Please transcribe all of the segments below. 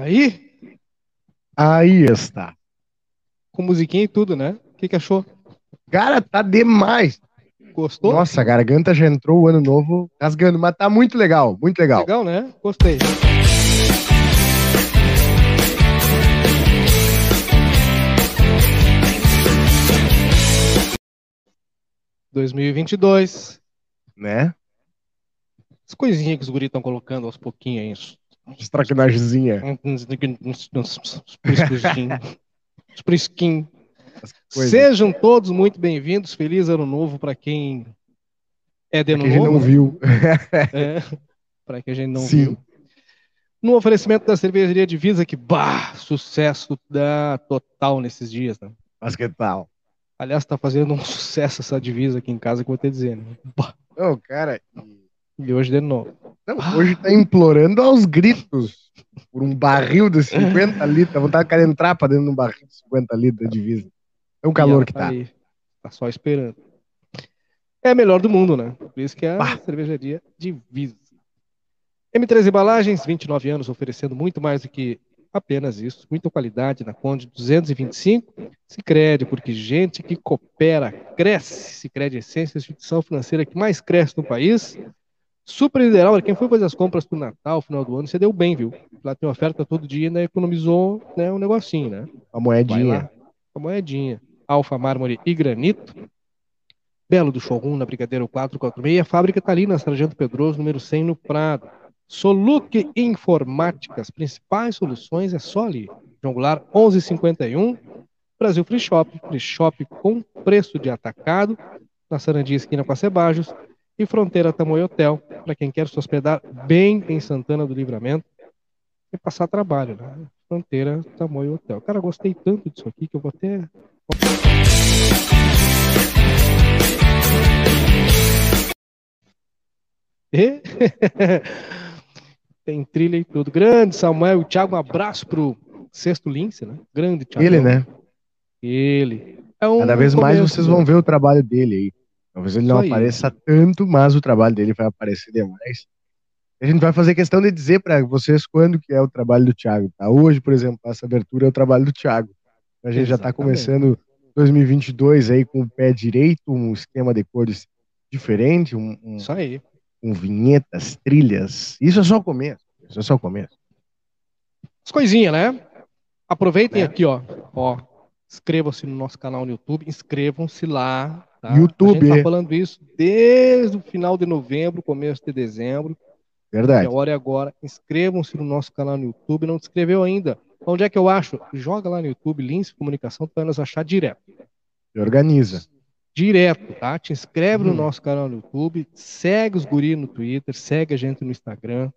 Aí, Aí está. com musiquinha e tudo, né? O que, que achou? Cara, tá demais. Gostou? Nossa, a garganta já entrou o ano novo rasgando, mas tá muito legal, muito legal. Legal, né? Gostei. ...2022... Né? As coisinhas que os guris estão colocando aos pouquinhos aí. Estraquinagemzinha. Coisas. Sejam todos muito bem-vindos. Feliz ano novo para quem é de ano quem novo. não viu. É, para quem a gente não Sim. viu. No oferecimento da cervejaria Divisa, que bah, sucesso da total nesses dias, né? Mas que tal? Aliás, tá fazendo um sucesso essa divisa aqui em casa que eu vou te dizer, né? Bah, Não, cara, e hoje de novo. não, hoje tá implorando aos gritos por um barril de 50 litros. A vontade de cara entrar pra dentro de um barril de 50 litros da divisa. É o E calor que tá. aí, tá só esperando. É a melhor do mundo, né? Por isso que é a Bah. cervejaria Divisa. M3 Embalagens, 29 anos, oferecendo muito mais do que apenas isso. Muita qualidade na Conde 225. Sicredi, porque gente que coopera cresce. Sicredi Essência, a instituição financeira que mais cresce no país. Super ideal, quem foi fazer as compras pro Natal, final do ano, você deu bem, viu? Lá tem oferta todo dia, ainda economizou né, um negocinho, né? A moedinha. a moedinha. Alfa, mármore e granito. Belo do Showroom, na Brigadeiro 446. A fábrica está ali na Sargento Pedroso, número 100, no Prado. Soluc Informática. As principais soluções é só ali. João Goulart, 1151. Brasil Free Shop. Free Shop com preço de atacado. Na Sarandinha, esquina com a Cebajos. E Fronteira Tamoio Hotel. Para quem quer se hospedar bem em Santana do Livramento. E passar trabalho, né? Fronteira Tamoio Hotel. Cara, gostei tanto disso aqui que eu vou até. E? Tem trilha e tudo. Grande Samuel, Thiago, um abraço pro Sexto Lince, né? Grande Thiago. Ele, né? Ele. É um Cada vez mais começo, vocês né? vão ver o trabalho dele aí. Talvez ele não apareça tanto, mas o trabalho dele vai aparecer demais. A gente vai fazer questão de dizer para vocês quando que é o trabalho do Thiago, tá? Hoje, por exemplo, essa abertura é o trabalho do Thiago. A gente já tá Exatamente. começando 2022 aí com o pé direito, um esquema de cores diferente, um, um, Isso aí. com vinhetas, trilhas. Isso é só o começo. Isso é só o começo. As coisinhas, né? Aproveitem Né? aqui, ó. Ó, inscrevam-se no nosso canal no YouTube, inscrevam-se lá. Tá? YouTube. A gente tá falando isso desde o final de novembro, começo de dezembro. E Verdade. a hora é agora. Inscrevam-se no nosso canal no YouTube. Não te inscreveu ainda? Onde é que eu acho? Joga lá no YouTube, Lince Comunicação, tu vai nos achar direto. E organiza. Direto, tá? Te inscreve no Hum. nosso canal no YouTube, segue os guri no Twitter, segue a gente no Instagram.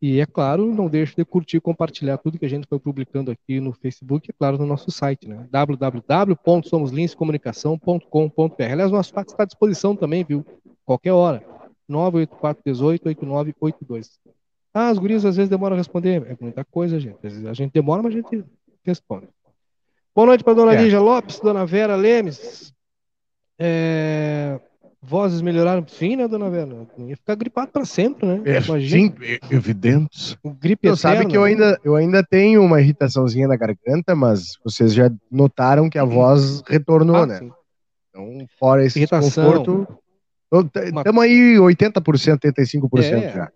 E é claro, não deixe de curtir e compartilhar tudo que a gente foi publicando aqui no Facebook e, é claro, no nosso site, né? www.somoslincecomunicação.com.br. Aliás, nosso site está à disposição também, viu? Qualquer hora. 984-18-8982. Ah, as gurias às vezes demoram a responder. É muita coisa, gente. Às vezes a gente demora, mas a gente responde. Boa noite para dona É. Lígia Lopes, dona Vera Lemes. É, Vozes melhoraram? Sim, né, dona Vera? Não ia ficar gripado para sempre, né? Imagina. Sim, é- evidente. um gripe Você sabe que eu ainda, eu ainda tenho uma irritaçãozinha na garganta, mas vocês já notaram que a voz retornou, Ah, né? sim. Então, fora esse Irritação. desconforto, Uma- estamos aí 80%, 85% É. já.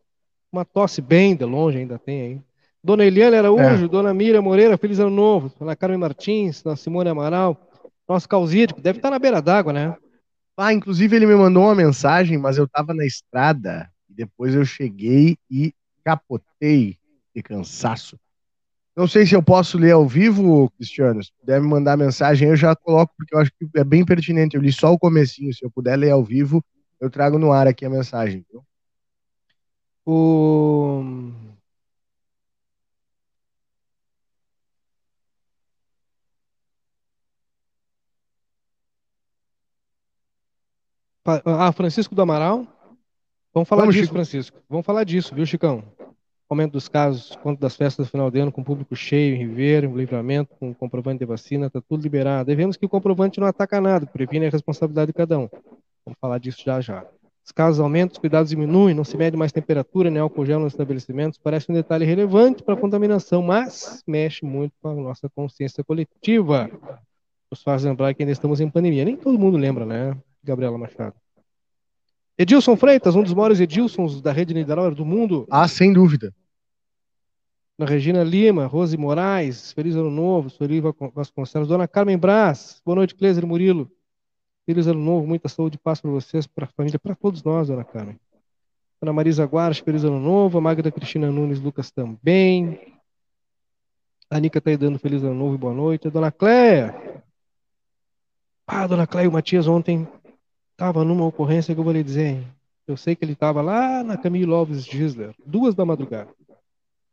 Uma tosse bem de longe ainda tem aí. Dona Eliane Araújo, É. Dona Miriam Moreira, feliz ano novo. Dona Carmen Martins, Dona Simone Amaral. Nosso Calzídico, deve estar na beira d'água, né? Ah, inclusive ele me mandou uma mensagem, mas eu tava na estrada e depois eu cheguei e capotei de cansaço. Não sei se eu posso ler ao vivo, Cristiano. Se puder me mandar mensagem, eu já coloco, porque eu acho que é bem pertinente. Eu li só o comecinho. Se eu puder ler ao vivo, eu trago no ar aqui a mensagem. viu? O... Ah, Francisco do Amaral? Vamos falar Vamos, disso, Chico. Francisco. Vamos falar disso, viu, Chicão? Aumento dos casos quanto das festas do final de ano, com público cheio, em Ribeiro, em Livramento, com comprovante de vacina, está tudo liberado. Devemos que o comprovante não ataca nada, previne a responsabilidade de cada um. Vamos falar disso já já. Os casos aumentam, os cuidados diminuem, não se mede mais temperatura, nem álcool gel nos estabelecimentos. Parece um detalhe relevante para a contaminação, mas mexe muito com a nossa consciência coletiva. Nos faz lembrar que ainda estamos em pandemia. Nem todo mundo lembra, né? Gabriela Machado. Edilson Freitas, um dos maiores Edilsons da rede Niederauer do mundo. Ah, sem dúvida. Na Regina Lima, Rose Moraes, Feliz Ano Novo, Sueli Vasconcelos, Dona Carmen Braz, boa noite, Cleiser Murilo. Feliz Ano Novo, muita saúde e paz para vocês, para a família, para todos nós, Dona Carmen. Ana Marisa Guares, Feliz Ano Novo, a Magda Cristina Nunes Lucas também. A Nica está aí dando Feliz Ano Novo e boa noite. A Dona Cléia. Ah, Dona Cléia e o Matias ontem Estava numa ocorrência que eu vou lhe dizer, hein? Eu sei que ele estava lá na Camille Loves Gisler, duas da madrugada.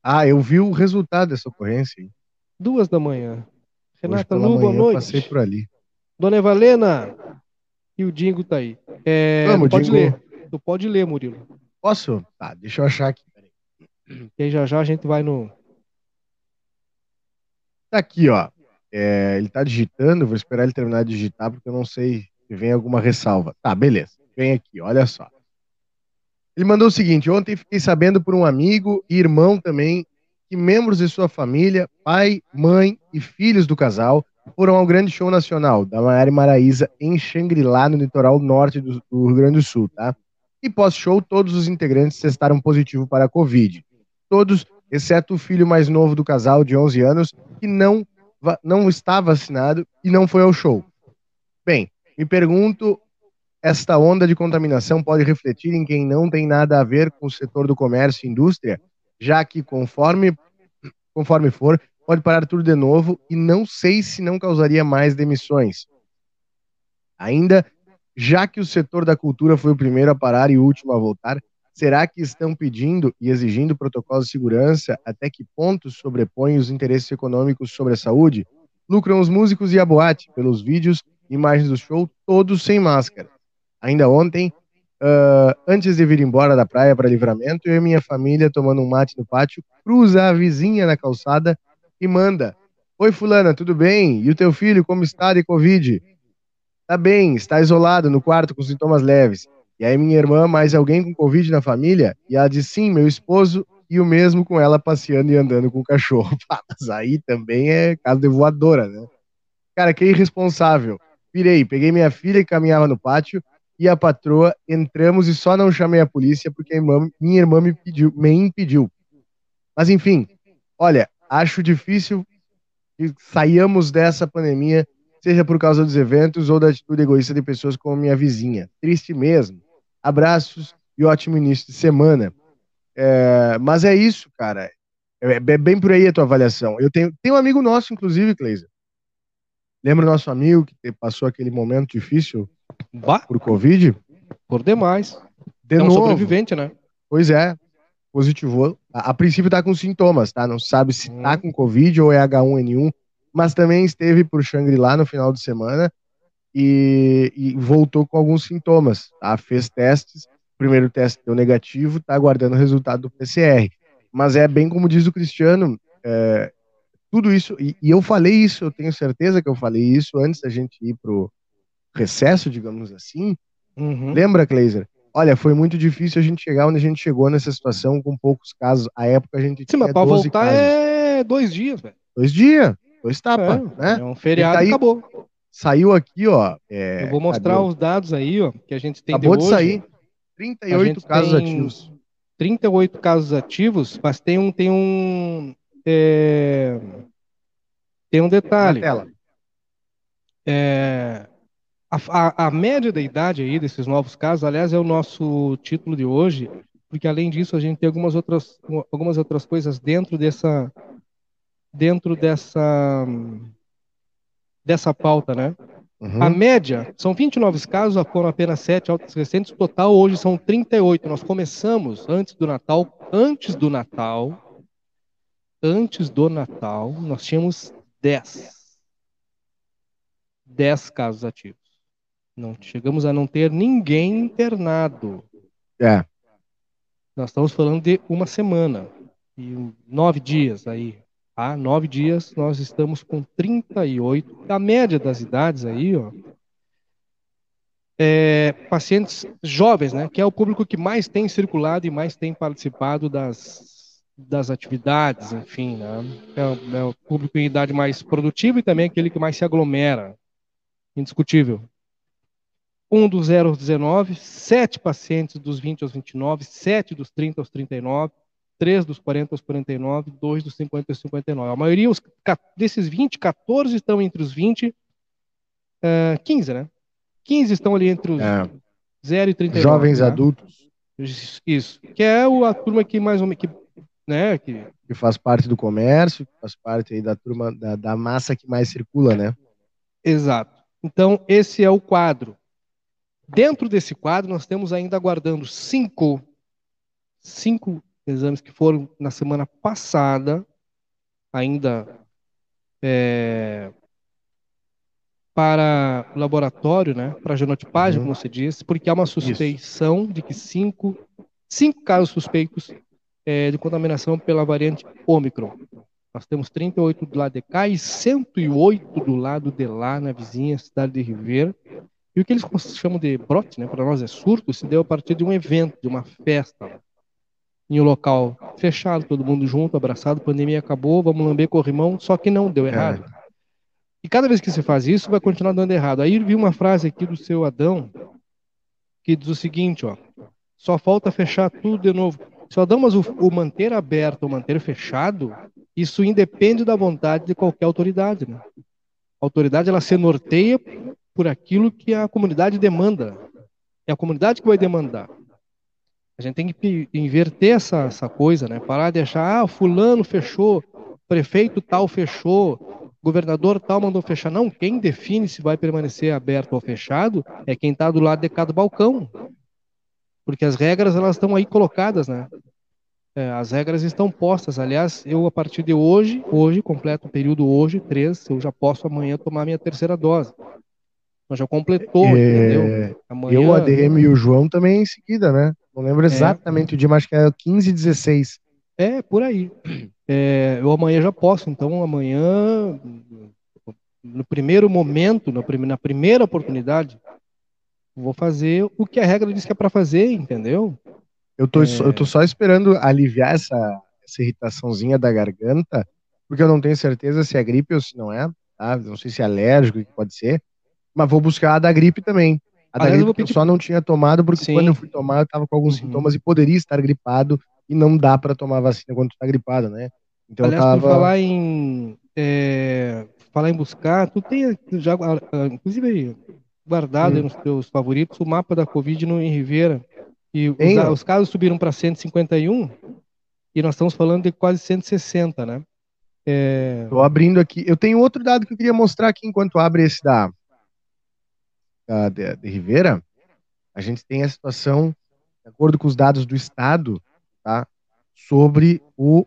Ah, eu vi o resultado dessa ocorrência. Hein? Duas da manhã. Renata Lu, boa noite. Passei por ali. Dona Evalena e o Dingo tá aí. É, Vamos, pode Dingo. ler. Tu pode ler, Murilo. Posso? Tá, deixa eu achar aqui. E já já a gente vai no. Tá aqui, ó. É, ele tá digitando, vou esperar ele terminar de digitar, porque eu não sei vem alguma ressalva. Tá, beleza. Vem aqui, olha só. Ele mandou o seguinte: ontem fiquei sabendo por um amigo e irmão também que membros de sua família, pai, mãe e filhos do casal foram ao grande show nacional da Maiara Maraíza em Xangri-Lá, no litoral norte do, do Rio Grande do Sul, tá? E pós-show, todos os integrantes testaram positivo para a Covid. Todos, exceto o filho mais novo do casal, de 11 anos, que não, não está vacinado e não foi ao show. Bem, me pergunto, esta onda de contaminação pode refletir em quem não tem nada a ver com o setor do comércio e indústria, já que conforme, conforme for, pode parar tudo de novo e não sei se não causaria mais demissões. Ainda, já que o setor da cultura foi o primeiro a parar e o último a voltar, será que estão pedindo e exigindo protocolos de segurança até que ponto sobrepõem os interesses econômicos sobre a saúde? Lucram os músicos e a boate pelos vídeos imagens do show, todos sem máscara. Ainda ontem, uh, antes de vir embora da praia para livramento, eu e minha família, tomando um mate no pátio, cruza a vizinha na calçada e manda: Oi, Fulana, tudo bem? E o teu filho, como está de Covid? Tá bem, está isolado no quarto com sintomas leves. E aí, minha irmã, mais alguém com Covid na família? E ela diz: Sim, meu esposo e o mesmo com ela passeando e andando com o cachorro. Mas aí também é caso de voadora, né? Cara, que irresponsável. Virei, peguei minha filha que caminhava no pátio e a patroa, entramos e só não chamei a polícia porque a irmã, minha irmã me, pediu, me impediu. Mas enfim, olha, acho difícil que saiamos dessa pandemia, seja por causa dos eventos ou da atitude egoísta de pessoas como minha vizinha. Triste mesmo. Abraços e ótimo início de semana. É, mas é isso, cara. É, é bem por aí a tua avaliação. Eu tenho, um amigo nosso, inclusive, Cleiser, Lembra nosso amigo que passou aquele momento difícil bah, por Covid? Por demais. De é um novo. sobrevivente, né? Pois é, positivou. A, a princípio está com sintomas, tá? Não sabe se está com Covid ou é H1N1, mas também esteve por Shangri-La no final de semana e, e voltou com alguns sintomas, tá? Fez testes, primeiro teste deu negativo, está aguardando o resultado do PCR. Mas é bem como diz o Cristiano, é, tudo isso, e, e, eu falei isso, eu tenho certeza que eu falei isso antes da gente ir pro recesso, digamos assim. Uhum. Lembra, Kleiser? Olha, foi muito difícil a gente chegar onde a gente chegou nessa situação com poucos casos. A época a gente Sim, tinha mas pra voltar casos. é dois dias, velho. Dois dias, dois tapas, é, né? É um feriado e daí, acabou. Saiu aqui, ó. É, eu vou mostrar cadê? os dados aí, ó, que a gente tem Acabou de hoje. sair 38 casos ativos. 38 casos ativos, mas tem um, tem um, é, tem um detalhe. É, a, a, a, média da idade aí desses novos casos, aliás, é o nosso título de hoje, porque além disso a gente tem algumas outras, algumas outras coisas dentro dessa, dentro dessa, dessa pauta, né? Uhum. A média, são 29 casos, foram apenas 7 altas recentes, total hoje são 38. Nós começamos antes do Natal, antes do Natal, antes do Natal, nós tínhamos 10. 10 casos ativos. Não chegamos a não ter ninguém internado. É. Nós estamos falando de uma semana e nove dias aí. Tá? Nove dias nós estamos com 38. A média das idades aí, ó, é, pacientes jovens, né, que é o público que mais tem circulado e mais tem participado das das atividades, enfim, né, é, é o público em idade mais produtiva e também aquele que mais se aglomera, indiscutível. Um dos 0 aos 19, sete pacientes dos 20 aos 29, sete dos 30 aos 39, três dos 40 aos 49, dois dos 50 aos 59. A maioria os, desses 20, 14 estão entre os 20, uh, 15, né? 15 estão ali entre os é. 0 e 39. Jovens né? adultos. Isso. Que é a turma que mais ou menos. Que, né, que... que faz parte do comércio, que faz parte aí da turma, da, da massa que mais circula, né? Exato. Então, esse é o quadro. Dentro desse quadro, nós temos ainda aguardando cinco, cinco exames que foram na semana passada, ainda é, para o laboratório, né, para genotipagem, uhum. como você disse, porque há uma suspeição Isso. de que cinco, cinco casos suspeitos é, de contaminação pela variante Ômicron. Nós temos 38 do lado de cá e 108 do lado de lá, na vizinha cidade de Ribeira. E o que eles chamam de brote, né, para nós é surto, se deu a partir de um evento, de uma festa, em um local fechado, todo mundo junto, abraçado, pandemia acabou, vamos lamber corrimão, só que não deu errado. É. E cada vez que você faz isso, vai continuar dando errado. Aí vi uma frase aqui do seu Adão que diz o seguinte, ó: só falta fechar tudo de novo. Adão, mas o, o manter aberto ou manter fechado, isso independe da vontade de qualquer autoridade, né? A autoridade ela se norteia por aquilo que a comunidade demanda. É a comunidade que vai demandar. A gente tem que inverter essa, essa coisa, né? Parar de achar, ah, fulano fechou, prefeito tal fechou, governador tal mandou fechar. Não, quem define se vai permanecer aberto ou fechado é quem está do lado de cada balcão. Porque as regras elas estão aí colocadas, né? É, as regras estão postas. Aliás, eu a partir de hoje, hoje, completo o período hoje, três, eu já posso amanhã tomar minha terceira dose. Mas já completou, é... entendeu? Amanhã... Eu, a DM e o João também em seguida, né? Não lembro é. exatamente é... o dia, mas acho que é 15 e 16. É, por aí. É, eu amanhã já posso, então amanhã, no primeiro momento, na primeira oportunidade, vou fazer o que a regra diz que é para fazer, entendeu? Eu tô, é... eu tô só esperando aliviar essa, essa irritaçãozinha da garganta, porque eu não tenho certeza se é gripe ou se não é, tá? Não sei se é alérgico, que pode ser, mas vou buscar a da gripe também. A da gripe eu, pedir... eu, só não tinha tomado, porque Sim. quando eu fui tomar, eu tava com alguns uhum. sintomas e poderia estar gripado, e não dá para tomar vacina quando tu tá gripado, né? Então Aliás, tava... por falar em é, falar em buscar, tu tem já, ah, inclusive guardado hum. nos teus favoritos o mapa da Covid no, em Ribeira. E os, os casos subiram para 151 e nós estamos falando de quase 160, né? É... Tô abrindo aqui. Eu tenho outro dado que eu queria mostrar aqui enquanto abre esse da, da de, de Ribeira. A gente tem a situação, de acordo com os dados do Estado, tá? Sobre o,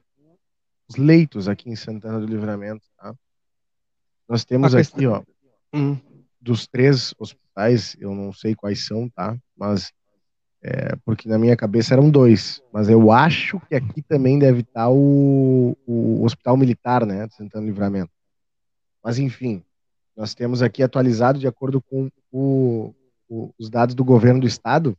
os leitos aqui em Santana do Livramento, tá? Nós temos a aqui, questão... ó, hum. Dos três hospitais, eu não sei quais são, tá? Mas é, porque na minha cabeça eram dois, mas eu acho que aqui também deve estar o, o Hospital Militar, né, de Livramento. Mas enfim, nós temos aqui atualizado de acordo com o, o, os dados do governo do estado,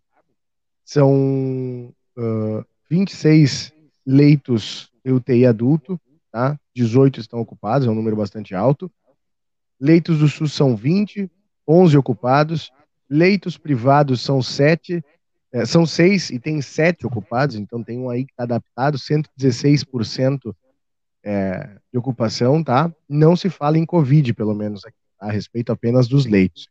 são uh, 26 leitos UTI adulto, tá? 18 estão ocupados, é um número bastante alto. Leitos do SUS são 20, 11 ocupados. Leitos privados são 7, é, são 6 e tem 7 ocupados, então tem um aí que está adaptado, 116% é, de ocupação, tá? Não se fala em Covid, pelo menos, aqui, tá? a respeito apenas dos leitos.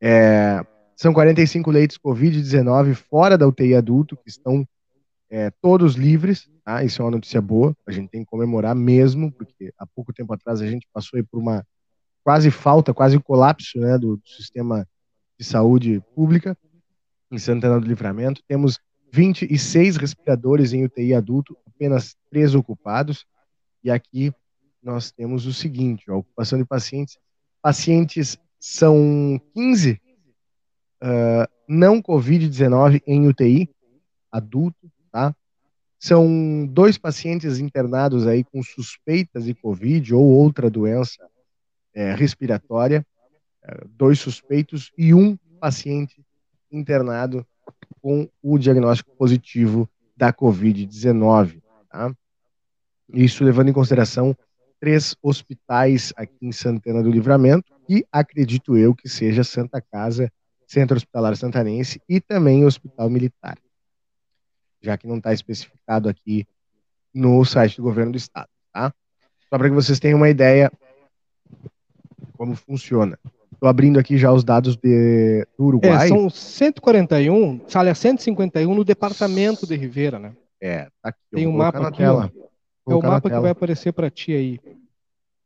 É, são 45 leitos Covid-19 fora da UTI adulto, que estão é, todos livres, tá? Isso é uma notícia boa, a gente tem que comemorar mesmo, porque há pouco tempo atrás a gente passou por uma quase falta, quase colapso, né, do, do sistema de saúde pública em Santana do Livramento. Temos 26 respiradores em UTI adulto, apenas três ocupados. E aqui nós temos o seguinte: a ocupação de pacientes. Pacientes são 15 uh, ah, não Covid-19 em UTI adulto, tá? São dois pacientes internados aí com suspeitas de Covid ou outra doença é, respiratória, é, dois suspeitos e um paciente internado com o diagnóstico positivo da Covid-19. Tá? Isso levando em consideração três hospitais aqui em Santana do Livramento, e acredito eu que seja Santa Casa, Centro Hospitalar Santanense e também Hospital Militar, já que não está especificado aqui no site do governo do estado, tá? Só para que vocês tenham uma ideia como funciona. Estou abrindo aqui já os dados de, do Uruguai. É, são 141, sale a 151 no departamento de Rivera, né? É, tá aqui. Tem um mapa aqui, tela. É o mapa que vai aparecer para ti aí.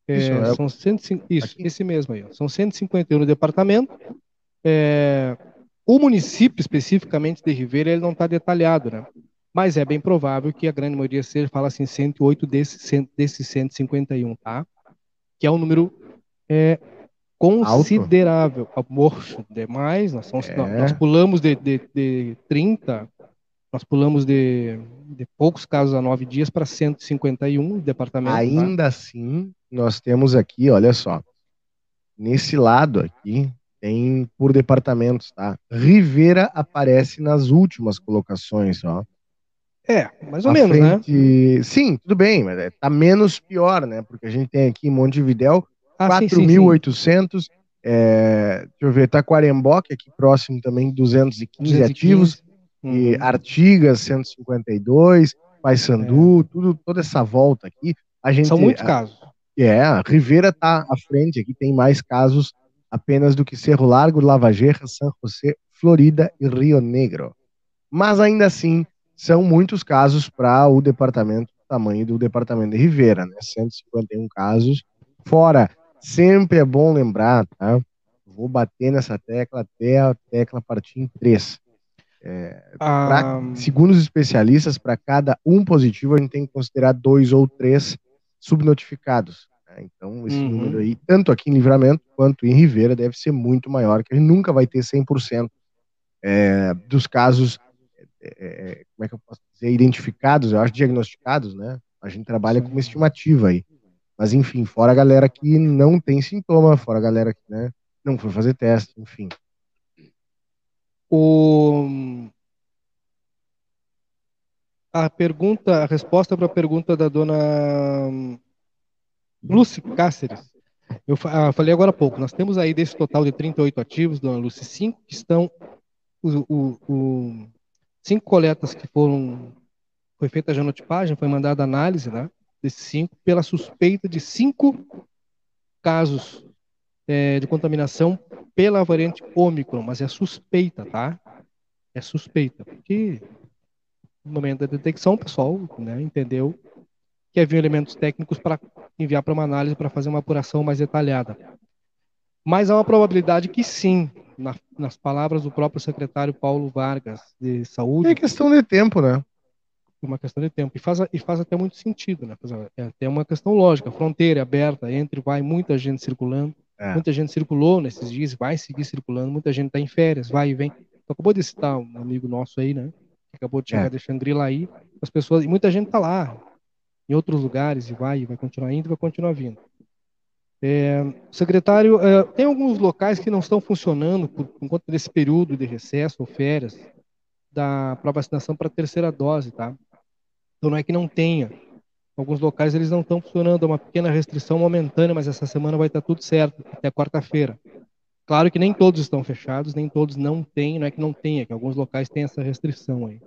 É, isso, é... São 105, isso esse mesmo aí. Ó. São 151 no departamento. É, o município especificamente de Rivera ele não está detalhado, né? Mas é bem provável que a grande maioria seja, fala assim, 108 desses, desses 151, tá? Que é um número é, considerável. Moço, demais. Nós, somos, é. nós pulamos de, de, de 30 nós pulamos de, de poucos casos a nove dias para 151 departamentos. Tá? Ainda tá? assim, nós temos aqui, olha só, nesse lado aqui, tem por departamentos, tá? Rivera aparece nas últimas colocações, ó. É, mais ou menos, né? frente... né? Sim, tudo bem, mas é, tá menos pior, né? Porque a gente tem aqui em Montevidéu ah, 4.800, é, deixa eu ver, Taquarembó, que aqui próximo também, 215, 215. ativos, uhum. e Artigas 152, Paysandu, é. tudo, toda essa volta aqui. A gente, São muitos a, casos. É, a Rivera está à frente aqui, tem mais casos apenas do que Cerro Largo, Lavageira, San José, Florida e Rio Negro. Mas ainda assim, são muitos casos para o departamento, o tamanho do departamento de Rivera, né? 151 casos. Fora, sempre é bom lembrar, tá? Vou bater nessa tecla até a tecla partir em 3. É, pra, ah, segundo os especialistas, para cada um positivo, a gente tem que considerar dois ou três subnotificados. Né? Então, esse uhum. número aí, tanto aqui em Livramento quanto em Ribeira, deve ser muito maior, que a gente nunca vai ter 100% é, dos casos, é, é, como é que eu posso dizer, identificados, eu acho diagnosticados, né? A gente trabalha com uma estimativa aí. Mas, enfim, fora a galera que não tem sintoma, fora a galera que né, não foi fazer teste, enfim. O... A pergunta, a resposta para a pergunta da dona Lúcia Cáceres. Eu ah, falei agora há pouco, nós temos aí desse total de 38 ativos, dona Lúcia, cinco que estão, o, o, o, cinco coletas que foram, foi feita a genotipagem, foi mandada análise, né, desses cinco, pela suspeita de cinco casos é, de contaminação pela variante Ômicron, mas é suspeita, tá? É suspeita, porque no momento da detecção, o pessoal né, entendeu que havia elementos técnicos para enviar para uma análise para fazer uma apuração mais detalhada. Mas há uma probabilidade que sim, na, nas palavras do próprio secretário Paulo Vargas de Saúde. É questão de tempo, né? Uma questão de tempo. E faz, e faz até muito sentido, né? É até uma questão lógica. Fronteira aberta, entre, vai muita gente circulando. É. Muita gente circulou nesses dias, vai seguir circulando, muita gente está em férias, vai e vem. Acabou de citar um amigo nosso aí, né? Que acabou de chegar é. de Xangri-Lá aí. As pessoas, e muita gente está lá, em outros lugares, e vai, e vai continuar indo, e vai continuar vindo. É, secretário, é, tem alguns locais que não estão funcionando por, por conta desse período de recesso ou férias para vacinação para terceira dose, tá? Então não é que não tenha, Alguns locais eles não estão funcionando, é uma pequena restrição momentânea, mas essa semana vai estar tudo certo, até quarta-feira. Claro que nem todos estão fechados, nem todos não têm, não é que não tenha, que alguns locais têm essa restrição aí.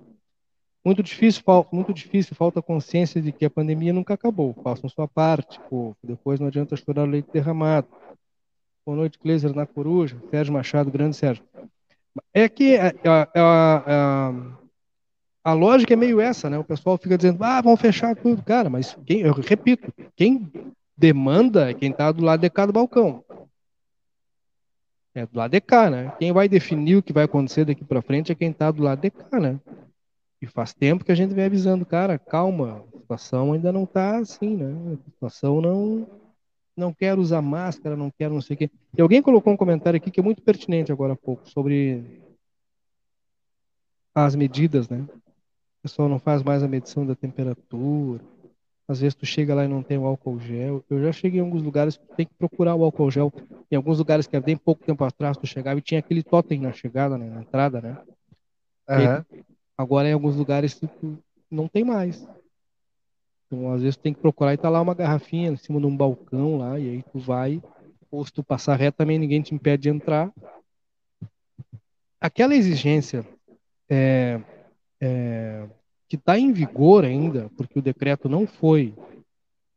Muito difícil, muito difícil, falta consciência de que a pandemia nunca acabou. Façam sua parte, depois não adianta chorar o leite derramado. Boa noite, Kleiser na Coruja, Sérgio Machado, grande Sérgio. É que é, é, é a lógica é meio essa, né? O pessoal fica dizendo, ah, vão fechar tudo. Cara, mas quem, eu repito, quem demanda é quem está do lado de cá do balcão. É do lado de cá, né? Quem vai definir o que vai acontecer daqui para frente é quem está do lado de cá, né? E faz tempo que a gente vem avisando, cara, calma, a situação ainda não está assim, né? A situação não não quero usar máscara, não quero não sei o quê. E alguém colocou um comentário aqui que é muito pertinente agora há pouco sobre as medidas, né? Pessoal não faz mais a medição da temperatura. Às vezes tu chega lá e não tem o álcool gel. Eu já cheguei em alguns lugares que tem que procurar o álcool gel. Em alguns lugares que bem pouco tempo atrás tu chegava e tinha aquele totem na chegada, né, na entrada, né? Uhum. Agora em alguns lugares tu não tem mais. Então às vezes tu tem que procurar e tá lá uma garrafinha em cima de um balcão lá e aí tu vai, ou se tu passar reto também ninguém te impede de entrar. Aquela exigência é, é, que está em vigor ainda, porque o decreto não foi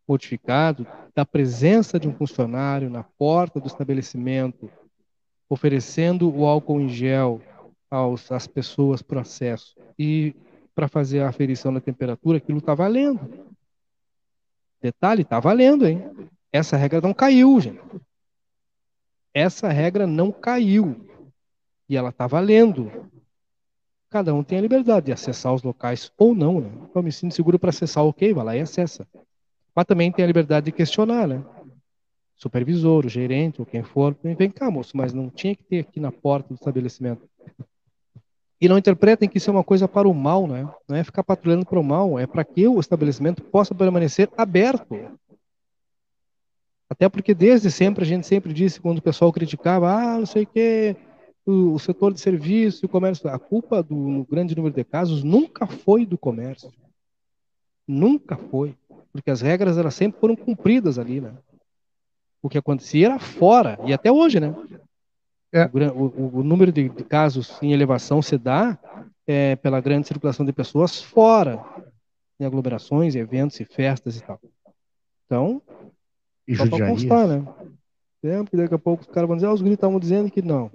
modificado, da presença de um funcionário na porta do estabelecimento, oferecendo o álcool em gel aos, às pessoas para acesso e para fazer a aferição da temperatura, aquilo está valendo. Detalhe, está valendo, hein? Essa regra não caiu, gente. Essa regra não caiu. E ela está valendo cada um tem a liberdade de acessar os locais ou não, né? Eu me sinto seguro para acessar, ok, vai lá e acessa. Mas também tem a liberdade de questionar, né? Supervisor, o gerente, ou quem for, vem cá, moço, mas não tinha que ter aqui na porta do estabelecimento. E não interpretem que isso é uma coisa para o mal, né? Não é ficar patrulhando para o mal, é para que o estabelecimento possa permanecer aberto. Até porque desde sempre a gente sempre disse quando o pessoal criticava, ah, não sei o quê, o, setor de serviço e o comércio, a culpa do grande número de casos nunca foi do comércio. Nunca foi. Porque as regras elas sempre foram cumpridas ali, né? O que acontecia era fora, e até hoje, né? É. O, o, o, número de, de, casos em elevação se dá é, pela grande circulação de pessoas fora, em aglomerações, eventos e festas e tal. Então, e só para constar, né? Tempo, daqui a pouco os caras vão dizer, ah, os gritos estavam dizendo que não.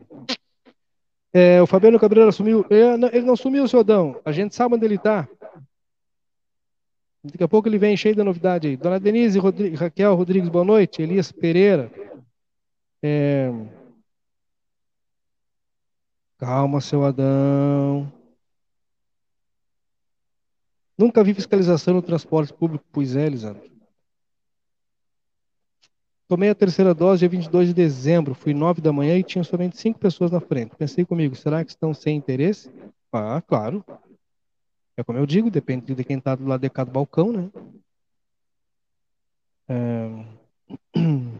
É, o Fabiano Cabreira assumiu. Ele não sumiu, seu Adão. A gente sabe onde ele está. Daqui a pouco ele vem cheio de novidade aí. Dona Denise Raquel Rodrigues, boa noite. Elias Pereira. É... Calma, seu Adão. Nunca vi fiscalização no transporte público, pois é, Lisandro. Tomei a terceira dose dia 22 de dezembro, fui nove da manhã e tinha somente cinco pessoas na frente. Pensei comigo, será que estão sem interesse? Ah, claro. É como eu digo, depende de quem está do lado de cada balcão, né? É...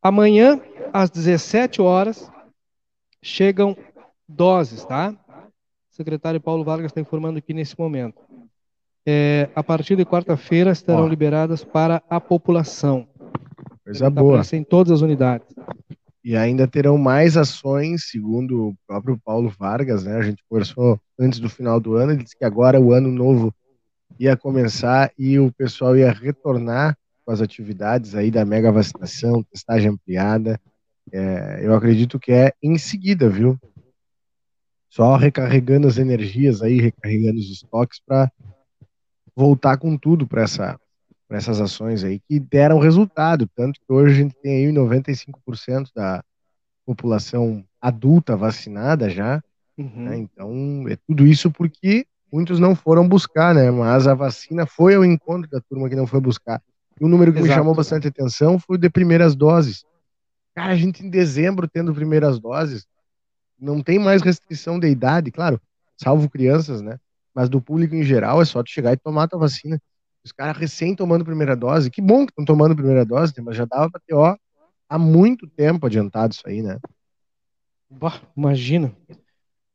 Amanhã, às 17 horas, chegam doses, tá? O secretário Paulo Vargas está informando aqui nesse momento. É, a partir de quarta-feira estarão liberadas para a população. Coisa boa. Em todas as unidades. E ainda terão mais ações, segundo o próprio Paulo Vargas, né? A gente conversou antes do final do ano, ele disse que agora o ano novo ia começar e o pessoal ia retornar com as atividades aí da mega vacinação, testagem ampliada. É, eu acredito que é em seguida, viu? Só recarregando as energias aí, recarregando os estoques para voltar com tudo para essa para essas ações aí que deram resultado, tanto que hoje a gente tem aí 95% da população adulta vacinada já, uhum. né? então é tudo isso porque muitos não foram buscar, né, mas a vacina foi ao encontro da turma que não foi buscar. E um número que Exato. me chamou bastante atenção foi o de primeiras doses. Cara, a gente em dezembro tendo primeiras doses, não tem mais restrição de idade, claro, salvo crianças, né, mas do público em geral é só tu chegar e tomar a tua vacina. Os caras recém tomando primeira dose. Que bom que estão tomando primeira dose, né? mas já dava pra ter, ó, há muito tempo adiantado isso aí, né? Bah, imagina.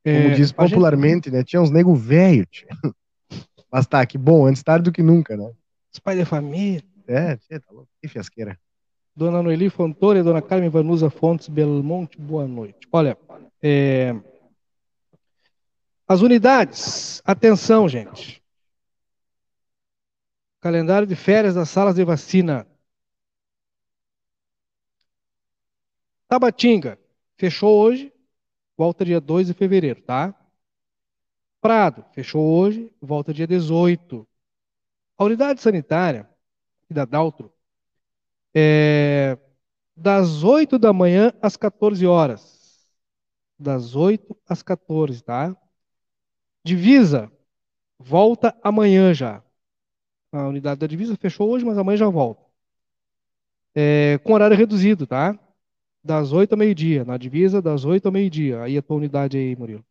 Como é, diz popularmente, gente... né? Tinha uns nego velho. Mas tá, que bom, antes tarde do que nunca, né? Os pais da família. É, tá louco. Que fiasqueira. Dona Noeli Fontoura e Dona Carmen Vanusa Fontes Belmonte, boa noite. Olha, é... as unidades, atenção, gente. Calendário de férias das salas de vacina. Tabatinga, fechou hoje, volta dia 2 de fevereiro, tá? Prado, fechou hoje, volta dia 18. A unidade sanitária da Daltro é das 8 da manhã às 14 horas. Das 8 às 14, tá? Divisa, volta amanhã já. A unidade da divisa fechou hoje, mas amanhã já volta. É, com horário reduzido, tá? Das 8 ao meio-dia. Na divisa, das 8 ao meio-dia. Aí a tua unidade aí, Murilo.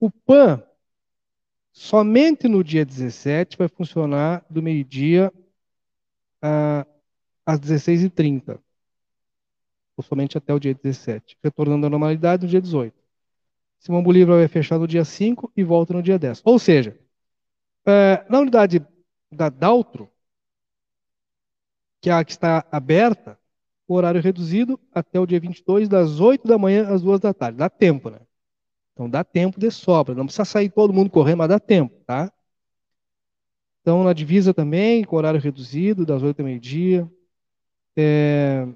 O PAN, somente no dia 17, vai funcionar do meio-dia às 16h30, ou somente até o dia 17, retornando à normalidade no dia 18. Simão Bolívar vai fechar no dia 5 e volta no dia 10. Ou seja, é, na unidade da Daltro, que é a que está aberta, o horário reduzido até o dia 22, das 8 da manhã às 2 da tarde. Dá tempo, né? Então dá tempo de sobra. Não precisa sair todo mundo correndo, mas dá tempo, tá? Então na divisa também, com horário reduzido, das 8 ao meio-dia. É...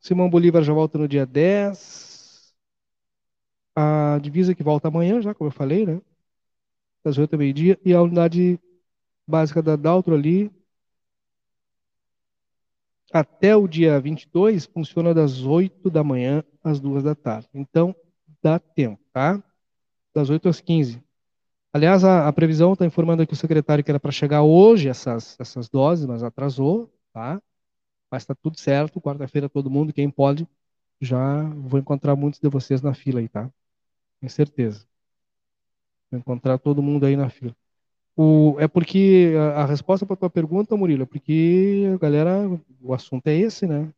Simão Bolívar já volta no dia 10. A divisa que volta amanhã, já, como eu falei, né? Das 8 ao meio-dia. E a unidade básica da Daltro ali, até o dia 22, funciona das 8 da manhã às 2 da tarde. Então, dá tempo, tá? Das 8 às 15. Aliás, a, a previsão está informando aqui o secretário que era para chegar hoje essas, essas doses, mas atrasou, tá? Mas está tudo certo. Quarta-feira, todo mundo, quem pode, já vou encontrar muitos de vocês na fila aí, tá? Tenho certeza. Vou encontrar todo mundo aí na fila. O, é porque a, a resposta para tua pergunta, Murilo, é porque a galera, o assunto é esse, né?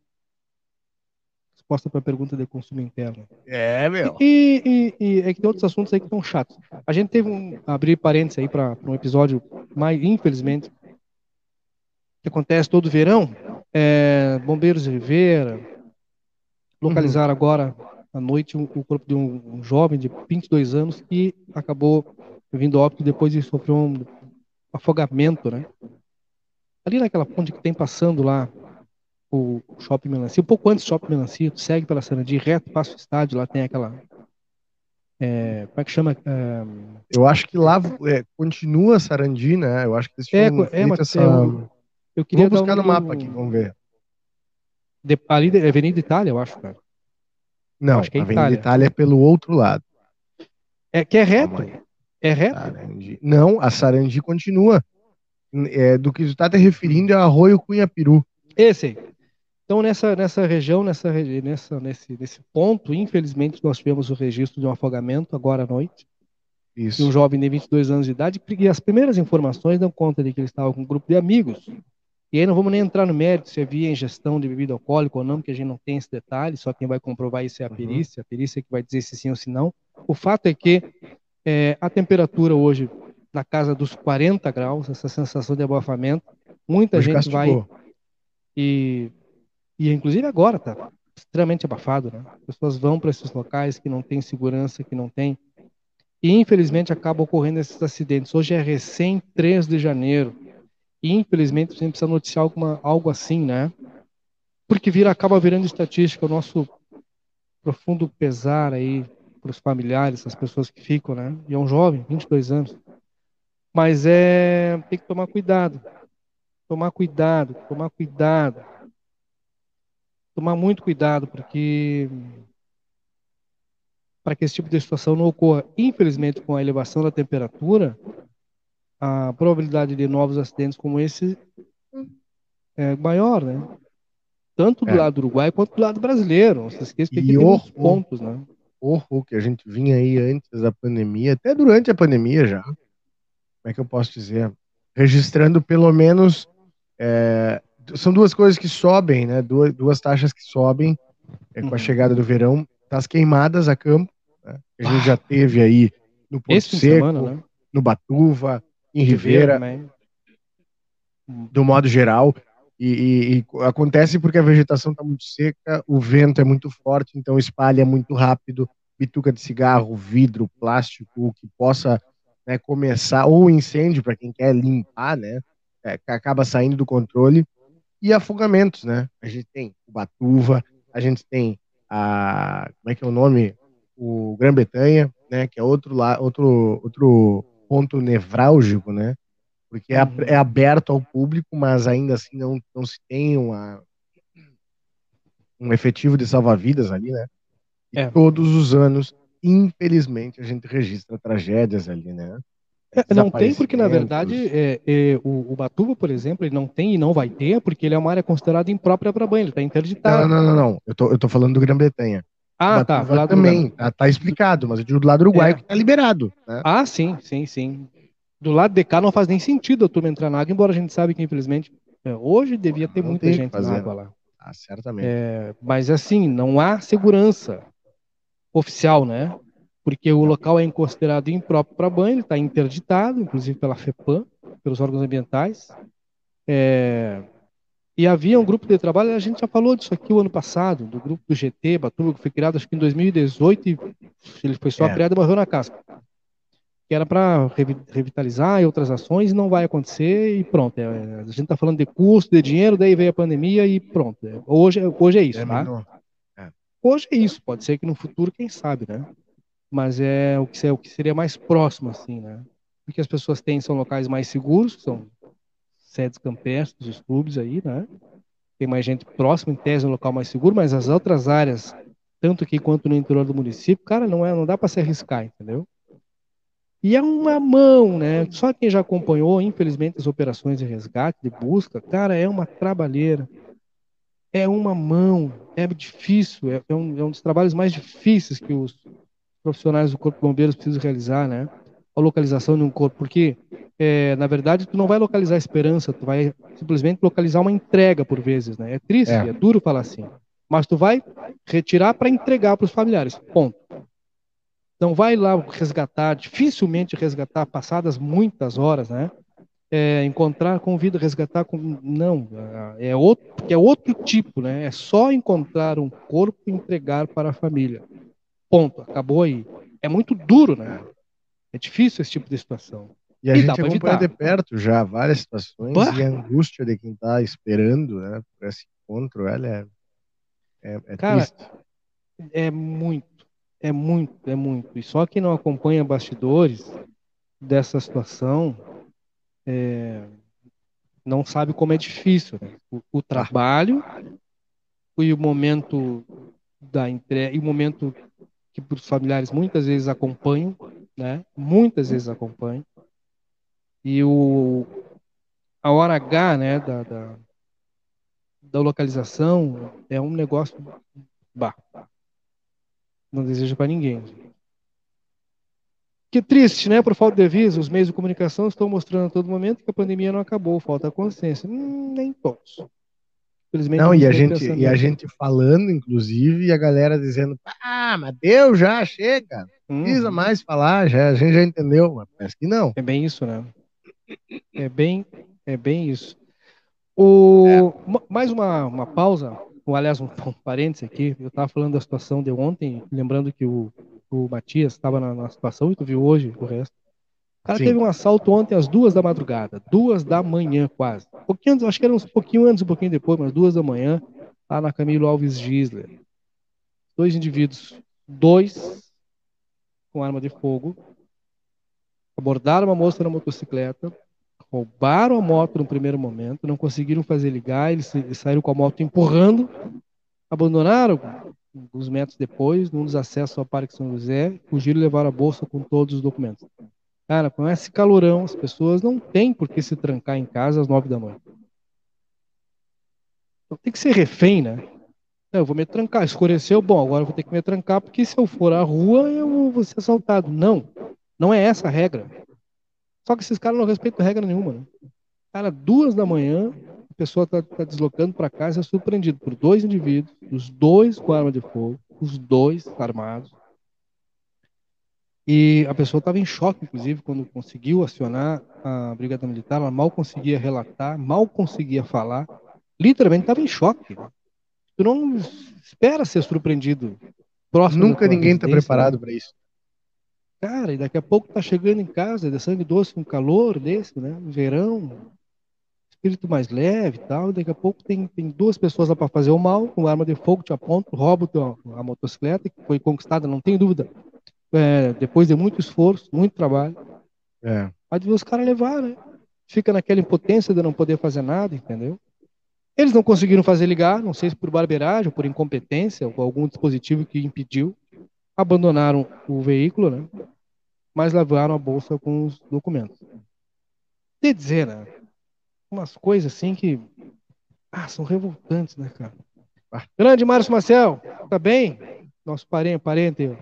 Resposta para a pergunta de consumo interno. É, meu. E, e, e, é que tem outros assuntos aí que estão chatos. A gente teve um, abrir parênteses aí para um episódio, mais infelizmente, que acontece todo verão. É, Bombeiros de Rivera localizaram uhum. agora à noite o, o corpo de um, um jovem de 22 anos que acabou vindo óbito depois de sofrer um afogamento, né? Ali naquela ponte que tem passando lá o Shopping Melancia, um pouco antes do Shopping Melancia, tu segue pela Sarandi reto, passa o estádio, lá tem aquela é, como é que chama? É... Eu acho que lá é, continua Sarandi, né? Eu acho que eles é, é, mas essa... eu, eu queria vamos buscar um... no mapa aqui, vamos ver. De, ali é Avenida Itália, eu acho, cara. Não, acho que é Avenida Itália. Itália é pelo outro lado. É que é reto. É reto? Sarandi. Não, a Sarandi continua. É, do que tu está te referindo é Arroio Cunha Peru. Esse aí. Então, nessa, nessa região, nessa, nessa, nesse, nesse ponto, infelizmente, nós tivemos o registro de um afogamento agora à noite. Isso. De um jovem de 22 anos de idade. E as primeiras informações dão conta de que ele estava com um grupo de amigos. E aí não vamos nem entrar no mérito se havia ingestão de bebida alcoólica ou não, porque a gente não tem esse detalhe, só quem vai comprovar isso é a uhum. perícia, a perícia que vai dizer se sim ou se não. O fato é que é, a temperatura hoje na casa dos 40 graus, essa sensação de abafamento. Muita hoje gente castigou. vai e, e inclusive agora tá extremamente abafado, né? As pessoas vão para esses locais que não tem segurança, que não tem e infelizmente acaba ocorrendo esses acidentes. Hoje é recém 3 de janeiro. E infelizmente a gente precisa noticiar alguma, algo assim, né? Porque vira, acaba virando estatística, o nosso profundo pesar aí para os familiares, as pessoas que ficam, né? E é um jovem, 22 anos. Mas é tem que tomar cuidado. Tomar cuidado, tomar cuidado. Tomar muito cuidado, porque para que esse tipo de situação não ocorra. Infelizmente, com a elevação da temperatura, a probabilidade de novos acidentes como esse é maior, né? Tanto do é. lado do Uruguai quanto do lado brasileiro. Não se esqueça que tem pontos, né? Horror que a gente vinha aí antes da pandemia, até durante a pandemia já. Como é que eu posso dizer? Registrando pelo menos. É, são duas coisas que sobem, né? Duas, duas taxas que sobem é, com a uhum. chegada do verão. Das queimadas a campo, né? a gente já teve aí no Porto Esse Seco, semana, né? no Batuva, em Rivera, do modo geral. E, e, acontece porque a vegetação está muito seca, o vento é muito forte, então espalha muito rápido bituca de cigarro, vidro, plástico, que possa né, começar, ou incêndio para quem quer limpar, né, é, acaba saindo do controle, e afogamentos, né? A gente tem o Batuva, a gente tem a, como é que é o nome? O Grã-Bretanha, né, que é outro, outro, outro ponto nevrálgico, né? Porque é, uhum. é aberto ao público, mas ainda assim não, não se tem uma, um efetivo de salva-vidas ali, né? E é. todos os anos, infelizmente, a gente registra tragédias ali, né? É, não tem porque, na verdade, é, é, o, o, Batuba, por exemplo, ele não tem e não vai ter porque ele é uma área considerada imprópria para banho, ele está interditado. Não, não, não, não, Eu, tô, eu tô falando do Grã-Bretanha. Ah, tá. também, tá, tá, explicado, mas eu digo do lado uruguaio é. que tá liberado. Né? Ah, sim, sim, sim do lado de cá não faz nem sentido a turma entrar na água, embora a gente sabe que, infelizmente, É, hoje devia ter Não muita gente fazer, na água lá. Ah, certamente. É, mas assim, não há segurança oficial, né? Porque o local é considerado impróprio para banho, está interditado, inclusive pela FEPAM, pelos órgãos ambientais. É, e havia um grupo de trabalho, a gente já falou disso aqui o ano passado, do grupo do GT, Batuba, que foi criado acho que em 2018, e ele foi só É. criado e morreu na casca. Que era para revitalizar e outras ações, não vai acontecer, e pronto. É, a gente está falando de custo, de dinheiro, daí veio a pandemia e pronto. É, Hoje, hoje é isso, tá? Terminou. Hoje é isso, pode ser que no futuro, quem sabe, né? Mas é o que, é o que seria mais próximo, assim, né? O que as pessoas têm são locais mais seguros, são sedes campestres, os clubes aí, né? Tem mais gente próxima, em tese, um local mais seguro, mas as outras áreas, tanto aqui quanto no interior do município, cara, não, é, não dá para se arriscar, entendeu? E é uma mão, né? Só quem já acompanhou, infelizmente, as operações de resgate, de busca, cara, é uma trabalheira. É uma mão, é difícil, é, é um, é um dos trabalhos mais difíceis que os profissionais do Corpo de Bombeiros precisam realizar, né? A localização de um corpo, porque, é, na verdade, tu não vai localizar a esperança, tu vai simplesmente localizar uma entrega por vezes, né? É triste, É. é, duro falar assim, mas tu vai retirar para entregar para os familiares, ponto. Não vai lá resgatar, dificilmente resgatar, passadas muitas horas, né? É, encontrar com vida, resgatar com. Não, é outro, é outro tipo, né? É só encontrar um corpo e entregar para a família. Ponto, acabou aí. É muito duro, né? É difícil esse tipo de situação. E a E gente acompanha de perto já várias situações Bah! e a angústia de quem está esperando né, por esse encontro, ela é, é, é Cara, triste. É muito, é muito, é muito. E só quem não acompanha bastidores dessa situação é, não sabe como é difícil. né? O, o trabalho e o momento da entrega, e o momento que os familiares muitas vezes acompanham, né? Muitas vezes acompanham. E o, a hora H, né, da, da, da localização é um negócio bah, não desejo para ninguém. Que triste, né? Por falta de aviso, os meios de comunicação estão mostrando a todo momento que a pandemia não acabou, falta consciência. Hum, nem todos. Não, e a gente, e a gente falando, inclusive, e a galera dizendo, ah, mas deu já, chega, não Hum, precisa mais falar, já, a gente já entendeu, mas parece que não. É bem isso, né? É bem, é bem isso. O, ma- Mais uma, uma pausa, aliás, um, um parênteses aqui. Eu estava falando da situação de ontem, lembrando que o, o Matias estava na, na situação e tu viu hoje o resto. O cara Sim. teve um assalto ontem às duas da madrugada, duas da manhã quase. Um pouquinho antes, acho que era um pouquinho antes, um pouquinho depois, mas duas da manhã, lá na Camilo Alves Gisler. Dois indivíduos, dois com arma de fogo, abordaram uma moça na motocicleta, roubaram a moto no primeiro momento, não conseguiram fazer ligar, eles, saíram com a moto empurrando, abandonaram uns metros depois, num dos acessos ao Parque São José, fugiram e levaram a bolsa com todos os documentos. Cara, com esse calorão, as pessoas não têm por que se trancar em casa às nove da noite. Então, tem que ser refém, né? Eu vou me trancar, escureceu, bom, agora eu vou ter que me trancar, porque se eu for à rua, eu vou ser assaltado. Não, não é essa a regra. Só que esses caras não respeitam regra nenhuma, né? Cara, duas da manhã, a pessoa tá, tá deslocando para casa, é surpreendido por dois indivíduos, os dois com arma de fogo, os dois armados. E a pessoa estava em choque, inclusive, quando conseguiu acionar a Brigada Militar, ela mal conseguia relatar, mal conseguia falar, literalmente estava em choque. Tu não espera ser surpreendido próximo Nunca ninguém está né? preparado para isso. Cara, e daqui a pouco tá chegando em casa, de sangue doce, com calor desse, né? Verão, espírito mais leve e tal. E daqui a pouco tem, tem duas pessoas lá para fazer o mal, com arma de fogo, te apontam, roubam a motocicleta, que foi conquistada, não tem dúvida. É, depois de muito esforço, muito trabalho. É. Aí ver os caras levar, né? Fica naquela impotência de não poder fazer nada, entendeu? Eles não conseguiram fazer ligar, não sei se por barbeiragem por incompetência, ou algum dispositivo que impediu. Abandonaram o veículo, né? Mas levaram a bolsa com os documentos. De dizer, né? Umas coisas assim que. Ah, são revoltantes, né, cara? Ah. Grande Márcio Marcel, tá bem? Nosso parente, parente.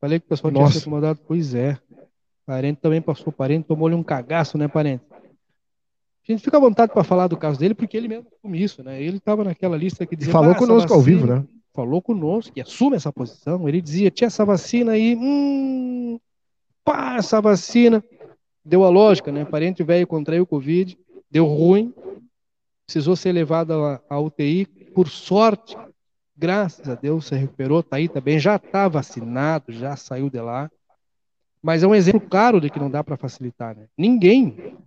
Falei que o pessoal tinha Nossa. se acomodado. Pois é. Parente também passou, parente tomou-lhe um cagaço, né, parente? A gente fica à vontade para falar do caso dele, porque ele mesmo assume isso, né? Ele estava naquela lista que dizia. Falou "Ah, conosco ao vacina-" vivo, né? Falou conosco, e assume essa posição. Ele dizia: tinha essa vacina aí, hum, pá, essa vacina. Deu a lógica, né? Parente velho contraiu Covid, deu ruim, precisou ser levado à, UTI. Por sorte, graças a Deus, se recuperou, tá aí também, já está vacinado, já saiu de lá. Mas é um exemplo claro de que não dá para facilitar, né? Ninguém,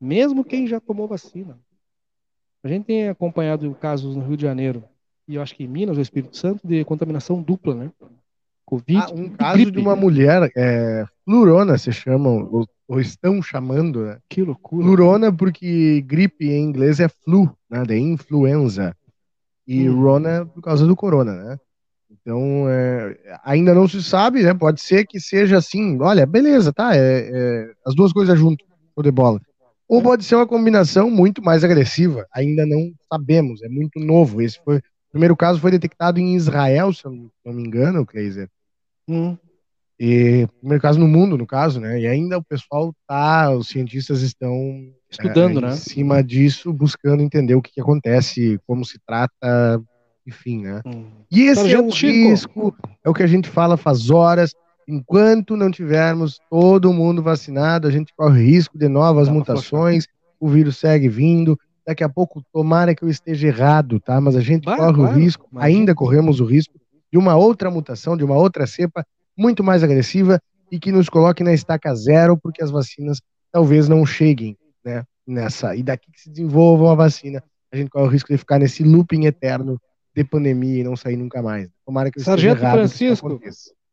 mesmo quem já tomou vacina. A gente tem acompanhado casos no Rio de Janeiro e eu acho que em Minas ou Espírito Santo de contaminação dupla, né? Covid. Ah, um caso gripe. de uma mulher, é, flurona se chamam, ou, ou estão chamando, né? Que loucura. Flurona porque gripe em inglês é flu, né? De influenza. E Hum. Rona por causa do corona, né? Então, é, ainda não se sabe, né? Pode ser que seja assim, olha, beleza, tá? É, é, as duas coisas junto, show de bola. Ou pode ser uma combinação muito mais agressiva, ainda não sabemos, é muito novo. Esse foi, o primeiro caso foi detectado em Israel, se eu não me engano, Kleiser. Hum. E primeiro caso no mundo, no caso, né? E ainda o pessoal tá, os cientistas estão Estudando, é, né? Em cima disso, buscando entender o que, que acontece, como se trata, enfim, né? Hum. E esse Sargento é o Chico. risco, é o que a gente fala faz horas. Enquanto não tivermos todo mundo vacinado, a gente corre risco de novas Dá mutações, o vírus segue vindo. Daqui a pouco, tomara que eu esteja errado, tá? Mas a gente Vai, corre claro, o risco, imagina. ainda corremos o risco de uma outra mutação, de uma outra cepa muito mais agressiva e que nos coloque na estaca zero, porque as vacinas talvez não cheguem, né? Nessa. E daqui que se desenvolva a vacina, a gente corre o risco de ficar nesse looping eterno de pandemia e não sair nunca mais. Tomara que eu Sargento esteja errado. Francisco.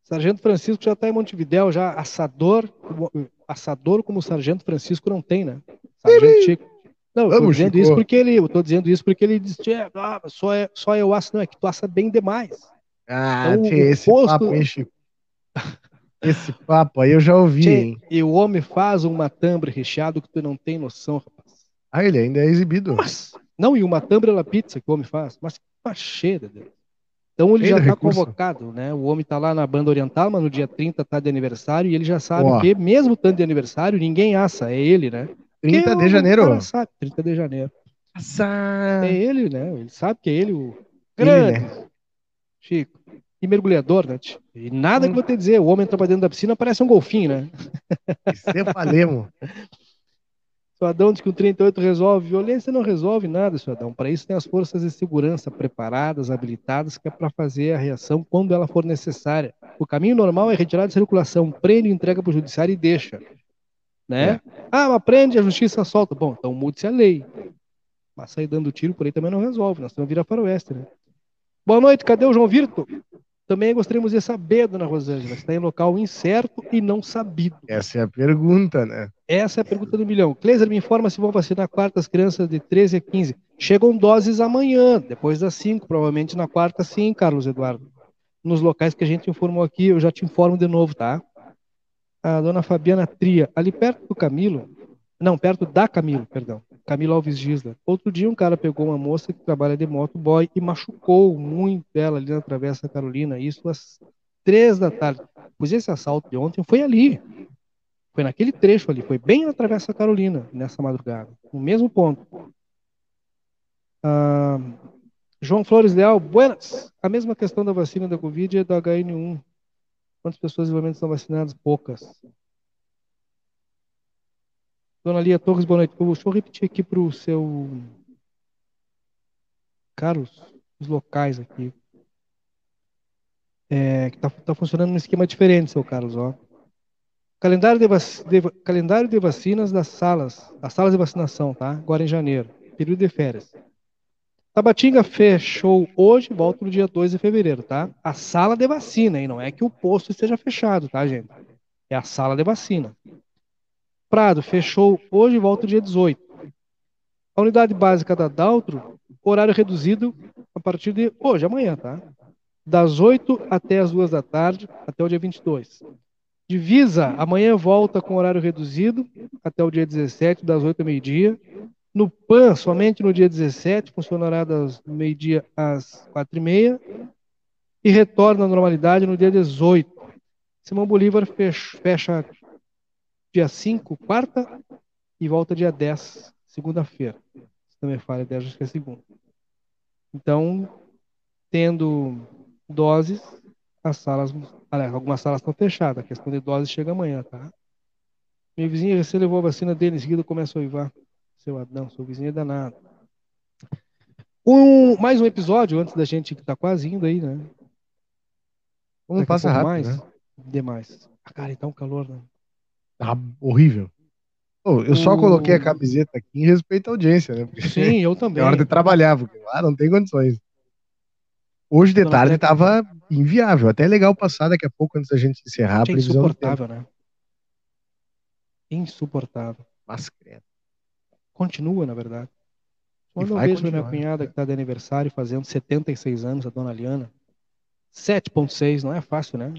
Sargento Francisco já está em Montevidéu, já assador, assador como o Sargento Francisco não tem, né? Sargento Chico. Não, eu tô Vamos, dizendo Chico. isso porque ele, eu tô dizendo isso porque ele disse, "Tchê, ah, só é, só eu aço, não é que tu assa bem demais. Ah, Então, tchê, esse posto- papo aí, Chico. Esse papo aí eu já ouvi, Tchê, hein? e o homem faz um matambre recheado que tu não tem noção, rapaz. Ah, ele ainda é exibido. Mas, não, e uma matambre la pizza que o homem faz, mas que cheia, Deus. Então ele Cheio já está convocado, né? O homem está lá na banda oriental, mas no dia 30 tá de aniversário e ele já sabe que, mesmo estando de aniversário, ninguém assa, é ele, né? 30 Porque de janeiro. cara sabe, 30 de janeiro. Nossa. É ele, né? Ele sabe que é ele o Ele, grande né? Chico. E mergulhador, né? E nada Hum. que eu vou te dizer, o homem entra pra dentro da piscina parece um golfinho, né? Cepalemo. O Adão diz que o 38 resolve. Violência não resolve nada, seu Adão. Para isso tem as forças de segurança preparadas, habilitadas, que é para fazer a reação quando ela for necessária. O caminho normal é retirar de circulação, prende, entrega para o judiciário e deixa. Né? Ah, mas prende, a justiça solta. Bom, então mude-se a lei. Mas sair dando tiro por aí também não resolve, nós estamos virar faroeste, né? Boa noite, cadê o João Virto? Também gostaríamos de saber, dona Rosângela, está em local incerto e não sabido. Essa é a pergunta, né? Essa é a pergunta do milhão. Kleiser me informa se vão vacinar quarta as crianças de 13 a 15. Chegam doses amanhã, depois das 5, provavelmente na quarta sim, Carlos Eduardo. Nos locais que a gente informou aqui, eu já te informo de novo, tá? A dona Fabiana Tria, ali perto do Camilo, não, perto da Camilo, perdão, Camilo Alves Gisla. Outro dia um cara pegou uma moça que trabalha de motoboy e machucou muito ela ali na Travessa Carolina, isso às três da tarde. Pois esse assalto de ontem foi ali. Foi naquele trecho ali, foi bem na Travessa Carolina, nessa madrugada, no mesmo ponto. Ah, João Flores Leal, buenas. A mesma questão da vacina da Covid é da HN1. Quantas pessoas realmente estão vacinadas? Poucas. Dona Lia Torres, boa noite. Deixa eu repetir aqui para o seu Carlos, os locais aqui. É, que tá, tá funcionando num esquema diferente, seu Carlos, ó. Calendário de, de calendário de vacinas das salas, as salas de vacinação, tá? Agora em janeiro, período de férias. Tabatinga fechou hoje, volta no dia 2 de fevereiro, tá? A sala de vacina, e não é que o posto esteja fechado, tá, gente? É a sala de vacina. Prado fechou hoje, volta no dia 18. A unidade básica da Daltro, horário reduzido a partir de hoje, amanhã, tá? Das 8 até as 2 da tarde, até o dia 22. Divisa, amanhã volta com horário reduzido até o dia 17, das 8 ao meio-dia. No PAN, somente no dia 17, funcionará das meio-dia às 4 e meia. E retorna à normalidade no dia 18. Simão Bolívar fech- fecha dia 5, quarta, e volta dia 10, segunda-feira. Se me falha, acho que é segunda. Então, tendo doses, as salas, aliás, algumas salas estão fechadas. A questão de doses chega amanhã, tá? Minha vizinha recém levou a vacina dele, em seguida começa a uivar. Seu Adão, seu vizinho é danado. Um, mais um episódio antes da gente que tá quase indo aí, né? Como passa rápido, mais? né? Demais. Ah, cara, então calor, né? Tá horrível. Pô, eu só O- coloquei a camiseta aqui em respeito à audiência, né? Porque Sim, eu também. é hora de trabalhar, porque lá não tem condições. Hoje de Dona tarde Cleca. tava inviável. Até é legal passar daqui a pouco, antes da gente encerrar a É previsão insuportável, né? Insuportável. Mas, credo. Continua, na verdade. Quando eu vejo a minha continuar, cunhada né? que está de aniversário fazendo 76 anos, a dona Liana. 7.6, não é fácil, né?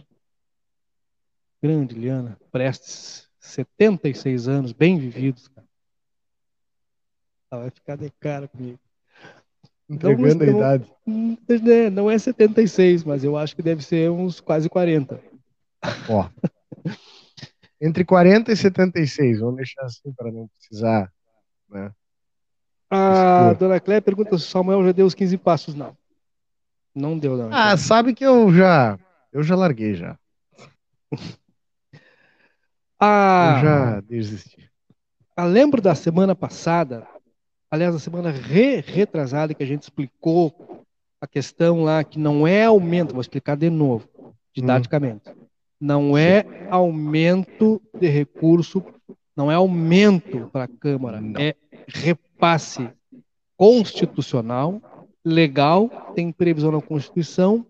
Grande Liana, Prestes. 76 anos, bem vividos, cara. Ela vai ficar de cara comigo. Entregando a idade. Hum, né, Não é 76, mas eu acho que deve ser uns quase 40. Ó. Entre 40 e 76, vamos deixar assim para não precisar. Né? A dona Cléia pergunta se o Samuel já deu os 15 passos. Não. Não deu, não. Ah, sabe que eu já. Eu já larguei já. Ah, Eu já desisti. Ah, lembro da semana passada, aliás, da semana re retrasada, que a gente explicou a questão lá que não é aumento, vou explicar de novo, didaticamente. Não é aumento de recurso, não é aumento para a Câmara, Não. é repasse constitucional, legal, tem previsão na Constituição,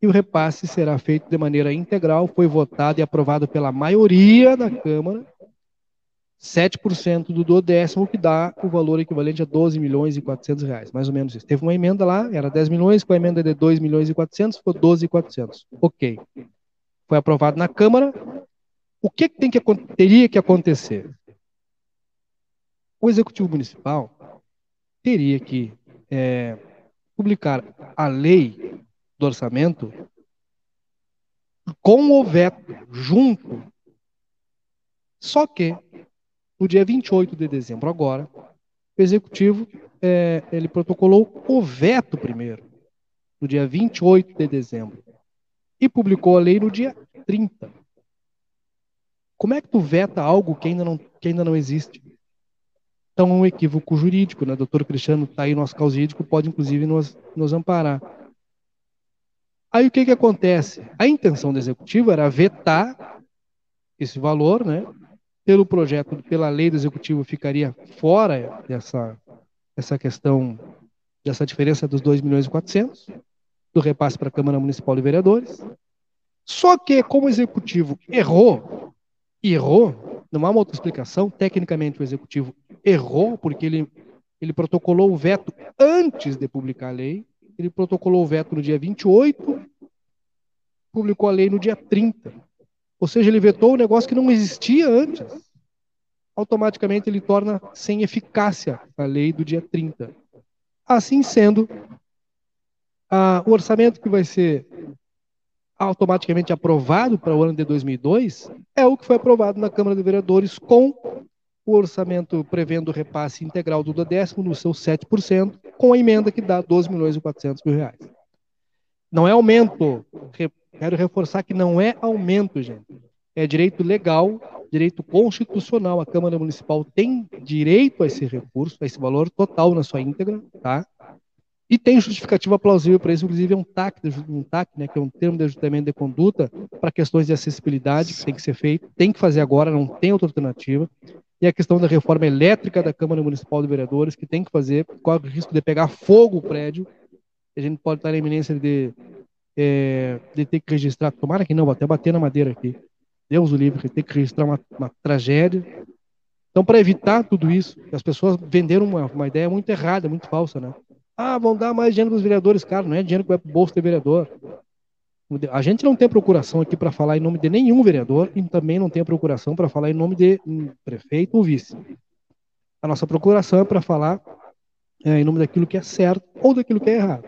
e o repasse será feito de maneira integral, foi votado e aprovado pela maioria da Câmara, 7% do duodécimo, que dá o valor equivalente a 12 milhões e 400 reais, mais ou menos isso. Teve uma emenda lá, era 10 milhões, com a emenda de 2 milhões e 400, ficou 12 e 400. Ok. Foi aprovado na Câmara. O que, que que, teria que acontecer? O Executivo Municipal teria que é, publicar a lei do orçamento com o veto junto. Só que no dia 28 de dezembro agora, o executivo é, ele protocolou o veto primeiro, no dia 28 de dezembro, e publicou a lei no dia 30. Como é que tu veta algo que ainda não, que ainda não existe? Então um equívoco jurídico, né? Doutor Cristiano está aí, nosso causídico, pode inclusive nos, nos amparar. Aí o que, que acontece? A intenção do executivo era vetar esse valor, né? Pelo projeto, pela lei do executivo, ficaria fora dessa, dessa questão, dessa diferença dos 2 milhões e 400, do repasse para a Câmara Municipal de Vereadores. Só que, como o executivo errou, errou, não há uma outra explicação, tecnicamente o executivo errou, porque ele, ele protocolou o veto antes de publicar a lei, ele protocolou o veto no dia 28, publicou a lei no dia 30. Ou seja, ele vetou um negócio que não existia antes. Automaticamente ele torna sem eficácia a lei do dia 30. Assim sendo, a, o orçamento que vai ser automaticamente aprovado para o ano de 2002 é o que foi aprovado na Câmara de Vereadores com o orçamento prevendo o repasse integral do décimo no seu 7%, com a emenda que dá 12 milhões e 400 mil reais. Não é aumento, quero reforçar que não é aumento, gente. É direito legal, direito constitucional. A Câmara Municipal tem direito a esse recurso, a esse valor total na sua íntegra, tá? E tem justificativa plausível para isso, inclusive é um TAC, um TAC, né, que é um termo de ajustamento de conduta para questões de acessibilidade que tem que ser feito, tem que fazer agora, não tem outra alternativa. E a questão da reforma elétrica da Câmara Municipal de Vereadores, que tem que fazer, corre o risco de pegar fogo o prédio. A gente pode estar na iminência de, é, de ter que registrar, tomara que não, vou até bater na madeira aqui. Deus o livre, ter que registrar uma, uma tragédia. Então, para evitar tudo isso, as pessoas venderam uma, uma ideia muito errada, muito falsa, né? Ah, vão dar mais dinheiro para os vereadores, cara, não é dinheiro que vai para o bolso do vereador. A gente não tem procuração aqui para falar em nome de nenhum vereador e também não tem procuração para falar em nome de um prefeito ou vice. A nossa procuração é para falar é, em nome daquilo que é certo ou daquilo que é errado.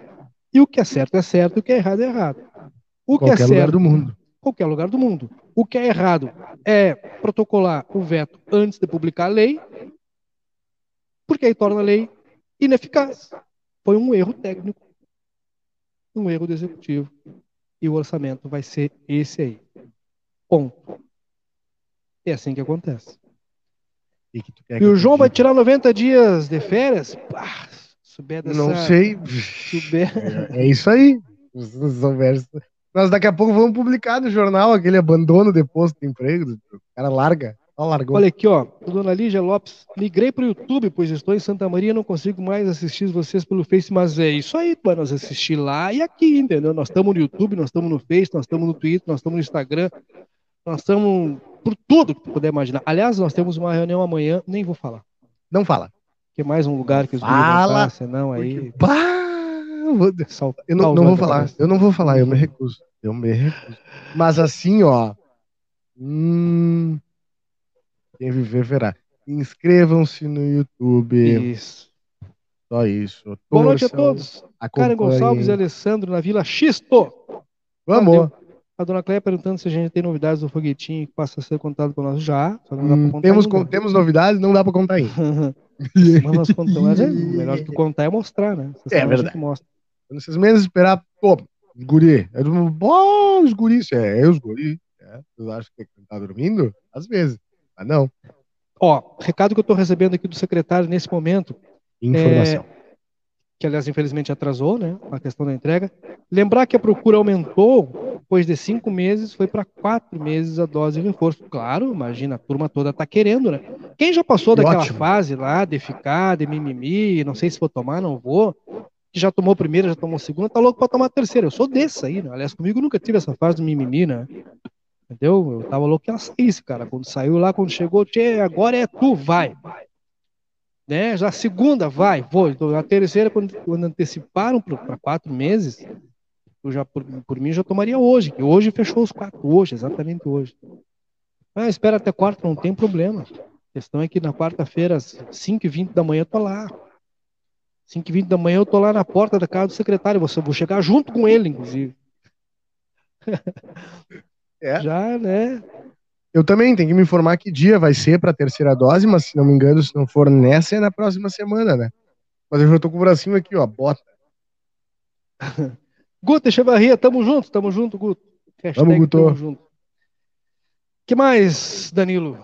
E o que é certo é certo e o que é errado é errado. O que é Qualquer lugar certo do mundo. qualquer lugar do mundo. O que é errado é protocolar o veto antes de publicar a lei porque aí torna a lei ineficaz. Foi um erro técnico, um erro do executivo. E o orçamento vai ser esse aí. Ponto. É assim que acontece. E, que e o João vai tirar 90 dias de férias? Pá, dessa, Não sei. É, é, isso aí. Nós daqui a pouco vamos publicar no jornal aquele abandono de posto de emprego. O cara larga. Largou. Olha aqui, ó. Dona Lígia Lopes. Migrei para o YouTube, pois estou em Santa Maria não consigo mais assistir vocês pelo Face, mas é isso aí, para nós assistir lá e aqui, entendeu? Nós estamos no YouTube, nós estamos no Face, nós estamos no Twitter, nós estamos no Instagram, nós estamos por tudo que tu puder imaginar. Aliás, nós temos uma reunião amanhã, nem vou falar. Não fala. Que é mais um lugar que os Fala! Senão aí. Bah! Eu não, não vou falar, eu não vou falar, eu me recuso. Eu me recuso. Mas assim, ó. Hum, quem viver verá. Inscrevam-se no YouTube. Isso. Só isso. Boa noite a todos. Karen Gonçalves e Alessandro na Vila Xisto. Vamos. Valeu. A dona Cléia perguntando se a gente tem novidades do foguetinho que passa a ser contado por nós já. Hum, temos, temos novidades, não dá para contar ainda. Mas nós contamos, é melhor que contar é mostrar, né? Vocês é verdade. Mostra. Vocês menos esperar, pô, os guri. Eu digo, bom, os guri, isso é, é os guri. É, eu acho que tá dormindo? Às vezes, mas não. Ó, recado que eu tô recebendo aqui do secretário nesse momento. Informação. É, que aliás infelizmente atrasou, né? A questão da entrega. Lembrar que a procura aumentou, depois de cinco meses foi para quatro meses a dose de reforço. Claro, imagina, a turma toda tá querendo, né? Quem já passou daquela Ótimo. fase lá de ficar, de mimimi, não sei se vou tomar, não vou, que já tomou primeira, já tomou segunda, tá louco para tomar terceira. Eu sou desse aí, né? Aliás, comigo nunca tive essa fase do mimimi, né? Entendeu? Eu tava louco que ela saísse, cara. Quando saiu lá, quando chegou, tchê, agora é tu, vai. Né? Já a segunda, vai, vou. Então, a terceira, quando, quando anteciparam para quatro meses, eu já, por, por mim, já tomaria hoje, que hoje fechou os quatro, hoje, exatamente hoje. Ah, espera até quarta, não tem problema. A questão é que na quarta-feira, às 5h20 da manhã, eu tô lá. 5h20 da manhã, eu tô lá na porta da casa do secretário. Vou chegar junto com ele, inclusive. É. Já, né? Eu também tenho que me informar que dia vai ser para a terceira dose, mas se não me engano, se não for nessa, é na próxima semana, né? Mas eu já tô com o bracinho aqui, ó, bota. Guto Echevarria, tamo junto, tamo junto, Guto. Hashtag Vamos, Guto. Tamo junto. que mais, Danilo?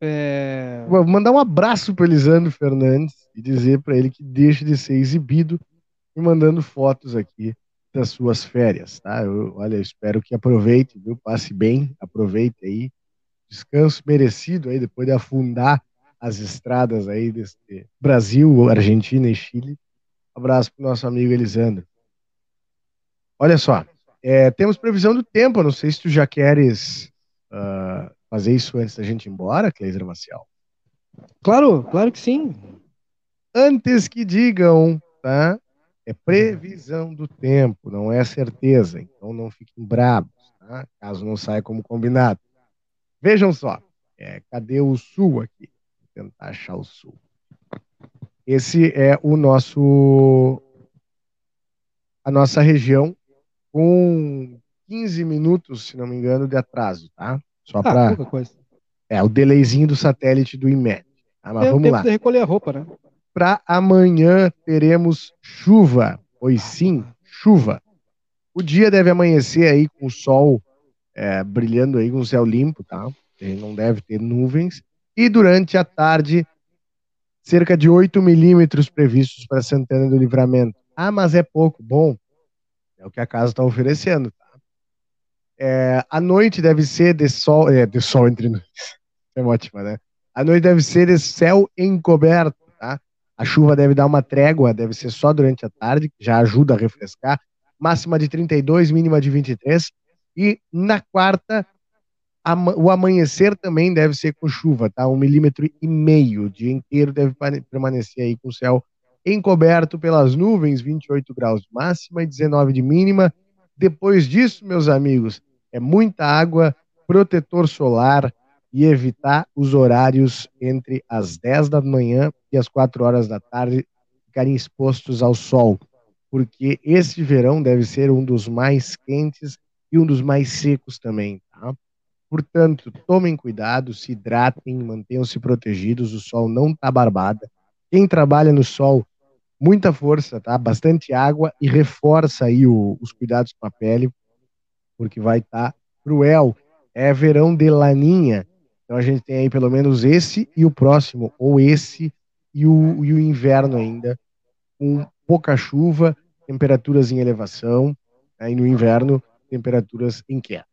É... Vou mandar um abraço para Elisandro Fernandes e dizer para ele que deixe de ser exibido e mandando fotos aqui das suas férias, tá? Eu, olha, eu espero que aproveite, viu? Passe bem, aproveite aí descanso merecido aí depois de afundar as estradas aí desse Brasil, Argentina e Chile. Abraço para o nosso amigo Elisandro. Olha só, é, temos previsão do tempo. Não sei se tu já queres uh, fazer isso antes da gente ir embora, Cleiser Maciel. Claro, claro que sim. Antes que digam, tá? É previsão do tempo, não é certeza. Então não fiquem bravos, tá? Caso não saia como combinado. Vejam só, é, cadê o sul aqui? Vou tentar achar o sul. Esse é o nosso a nossa região com 15 minutos, se não me engano, de atraso, tá? Só ah, para É o delayzinho do satélite do IMED. Tá? Mas vamos lá. De recolher a roupa, né? Para amanhã teremos chuva, pois sim, chuva. O dia deve amanhecer aí com o sol é, brilhando aí com o céu limpo, tá? Não deve ter nuvens. E durante a tarde, cerca de 8 milímetros previstos para Santana do Livramento. Ah, mas é pouco. Bom, é o que a casa está oferecendo. Tá? É, a noite deve ser de sol, é, de sol entre nós. É ótima, né? A noite deve ser de céu encoberto? A chuva deve dar uma trégua, deve ser só durante a tarde, que já ajuda a refrescar. Máxima de 32, mínima de 23. E na quarta, o amanhecer também deve ser com chuva, tá? Um milímetro e meio. O dia inteiro deve permanecer aí com o céu encoberto pelas nuvens, 28 graus de máxima e 19 de mínima. Depois disso, meus amigos, é muita água, protetor solar e evitar os horários entre as 10 da manhã e as 4 horas da tarde ficarem expostos ao sol, porque esse verão deve ser um dos mais quentes e um dos mais secos também, tá? Portanto, tomem cuidado, se hidratem, mantenham-se protegidos, o sol não está barbada. Quem trabalha no sol, muita força, tá? Bastante água e reforça aí o, os cuidados com a pele, porque vai estar tá cruel. É verão de laninha. Então a gente tem aí pelo menos esse e o próximo, ou esse e o, e o inverno ainda, com pouca chuva, temperaturas em elevação, aí no inverno, temperaturas em queda.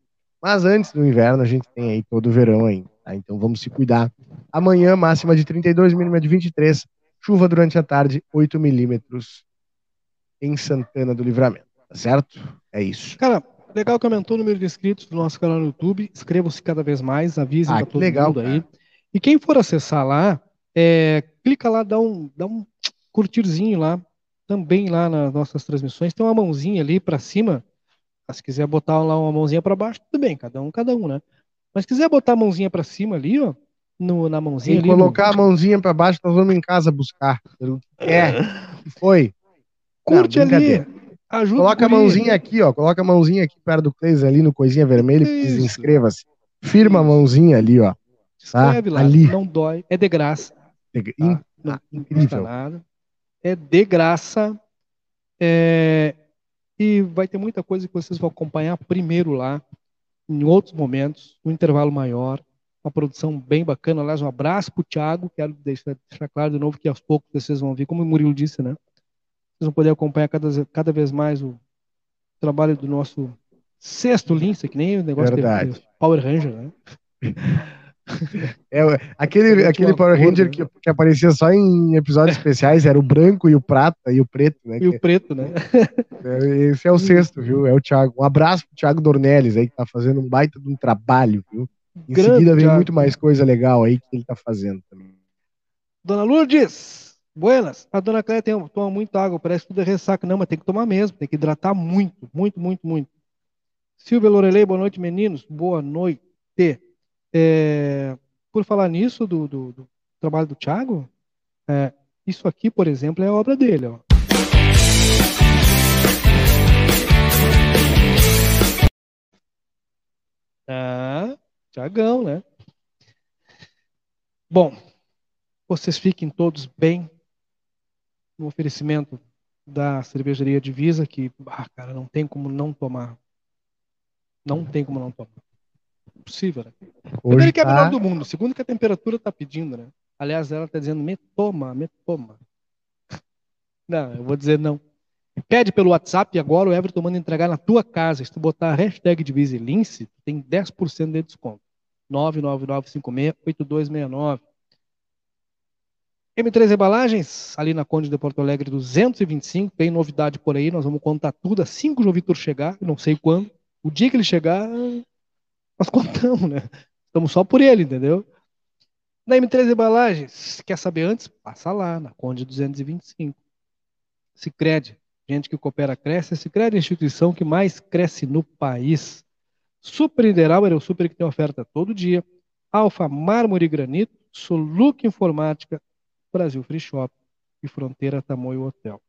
Mas antes do inverno, a gente tem aí todo o verão ainda, tá? Então vamos se cuidar. Amanhã, máxima de 32, mínima de 23, chuva durante a tarde, 8 milímetros em Santana do Livramento, tá certo? É isso. Cara, legal que aumentou o número de inscritos do nosso canal no YouTube. Inscrevam-se cada vez mais, avisem ah, para todo legal, mundo aí. Cara. E quem for acessar lá, é, clica lá, dá um, dá um curtirzinho lá, também lá nas nossas transmissões. Tem uma mãozinha ali para cima. Se quiser botar lá uma mãozinha para baixo, tudo bem, cada um, cada um, né? Mas se quiser botar a mãozinha para cima ali, ó, no, na mãozinha. E ali, colocar no... a mãozinha para baixo, nós vamos em casa buscar. É, foi. Curte Não, ali. Ajuda Coloca a mãozinha aqui, ó. Coloca a mãozinha aqui perto do Cleis ali no coisinha vermelha e inscreva-se. Firma a mãozinha ali, ó. Tá? Escreve lá, ali. não dói, é de graça. De... Tá? Não, incrível. nada. É de graça. É... E vai ter muita coisa que vocês vão acompanhar primeiro lá, em outros momentos, um intervalo maior, uma produção bem bacana. Aliás, um abraço para o Thiago, quero deixar, deixar claro de novo que aos poucos vocês vão ver, como o Murilo disse, né? Vocês vão poder acompanhar cada, cada vez mais o trabalho do nosso sexto Lince, que nem o negócio Verdade. de Power Ranger, né? É, aquele aquele Power Ranger que, que, aparecia só em episódios especiais era o branco e o prata e o preto, né? E o preto, né? É, esse é o sexto, viu? É o Thiago. Um abraço pro Thiago Dornelles aí, que tá fazendo um baita de um trabalho, viu? Em Grande seguida vem Thiago. muito mais coisa legal aí que ele tá fazendo também. Dona Lourdes, Buenas. A dona Cléia tem, toma muita água, parece que tudo é ressaca. Não, mas tem que tomar mesmo, tem que hidratar muito, muito, muito, muito. Silvia Lorelei, boa noite, meninos. Boa noite. É, por falar nisso, do, do, do trabalho do Thiago, é, isso aqui, por exemplo, é obra dele. Ó. Ah, Tiagão, né? Bom, vocês fiquem todos bem, no oferecimento da cervejaria Divisa, que, ah, cara, não tem como não tomar. Não tem como não tomar. Impossível, né? Primeiro que é a melhor tá do mundo, segundo que a temperatura está pedindo, né? Aliás, ela está dizendo, me toma, me toma. Não, eu vou dizer não. Pede pelo WhatsApp agora o Everton manda entregar na tua casa. Se tu botar a hashtag Divisa Lince, tem 10% de desconto. 999568269. M3 Embalagens, ali na Conde de Porto Alegre 225, tem novidade por aí, nós vamos contar tudo assim que o João Vitor chegar, não sei quando. O dia que ele chegar, nós contamos, né? Estamos só por ele, entendeu? Na M3 Embalagens, quer saber antes? Passa lá, na Conde 225. Cicred, gente que coopera cresce. Cicred é a instituição que mais cresce no país. Super Ideal era o super que tem oferta todo dia. Alfa Mármore e Granito, Soluc Informática, Brasil Free Shop e Fronteira Tamoio Hotel.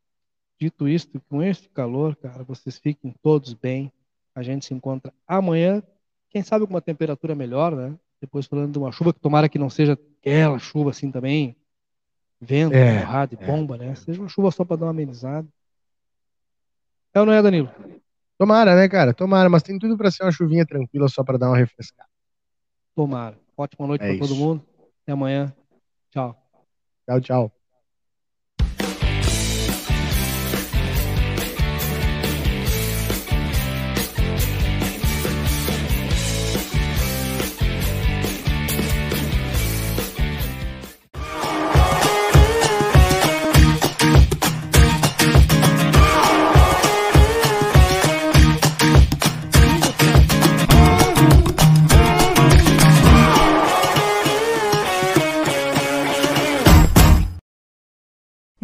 Dito isto, com este calor, cara, vocês fiquem todos bem. A gente se encontra amanhã, quem sabe com uma temperatura melhor, né? Depois falando de uma chuva, que tomara que não seja aquela chuva assim também, vento, é, porrada e é, bomba, né? Seja uma chuva só para dar uma amenizada. É ou não é, Danilo? Tomara, né, cara? Tomara, mas tem tudo para ser uma chuvinha tranquila só para dar uma refrescada. Tomara. Ótima noite é para todo mundo. Até amanhã. Tchau. Tchau, tchau.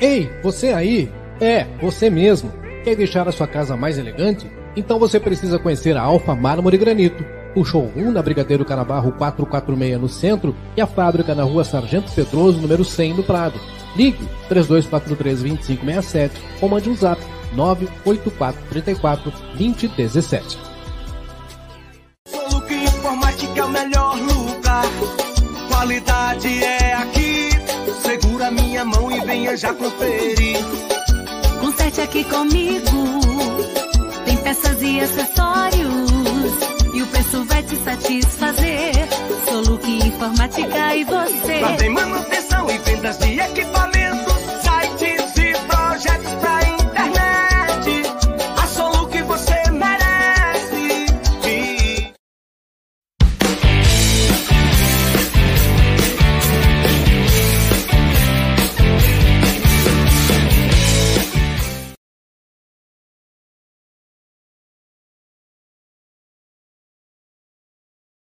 Ei, você aí? É, você mesmo. Quer deixar a sua casa mais elegante? Então você precisa conhecer a Alfa Mármore Granito, o showroom na Brigadeiro Canabarro 446 no centro e a fábrica na rua Sargento Pedroso, número 100 no Prado. Ligue 3243-2567 ou mande um zap 98434 2017. Soluque Informática é. Qualidade é venha já conferir. Conserte aqui comigo. Tem peças e acessórios. E o preço vai te satisfazer. Soluque Informática e você. Lá tem manutenção e vendas de equipamento.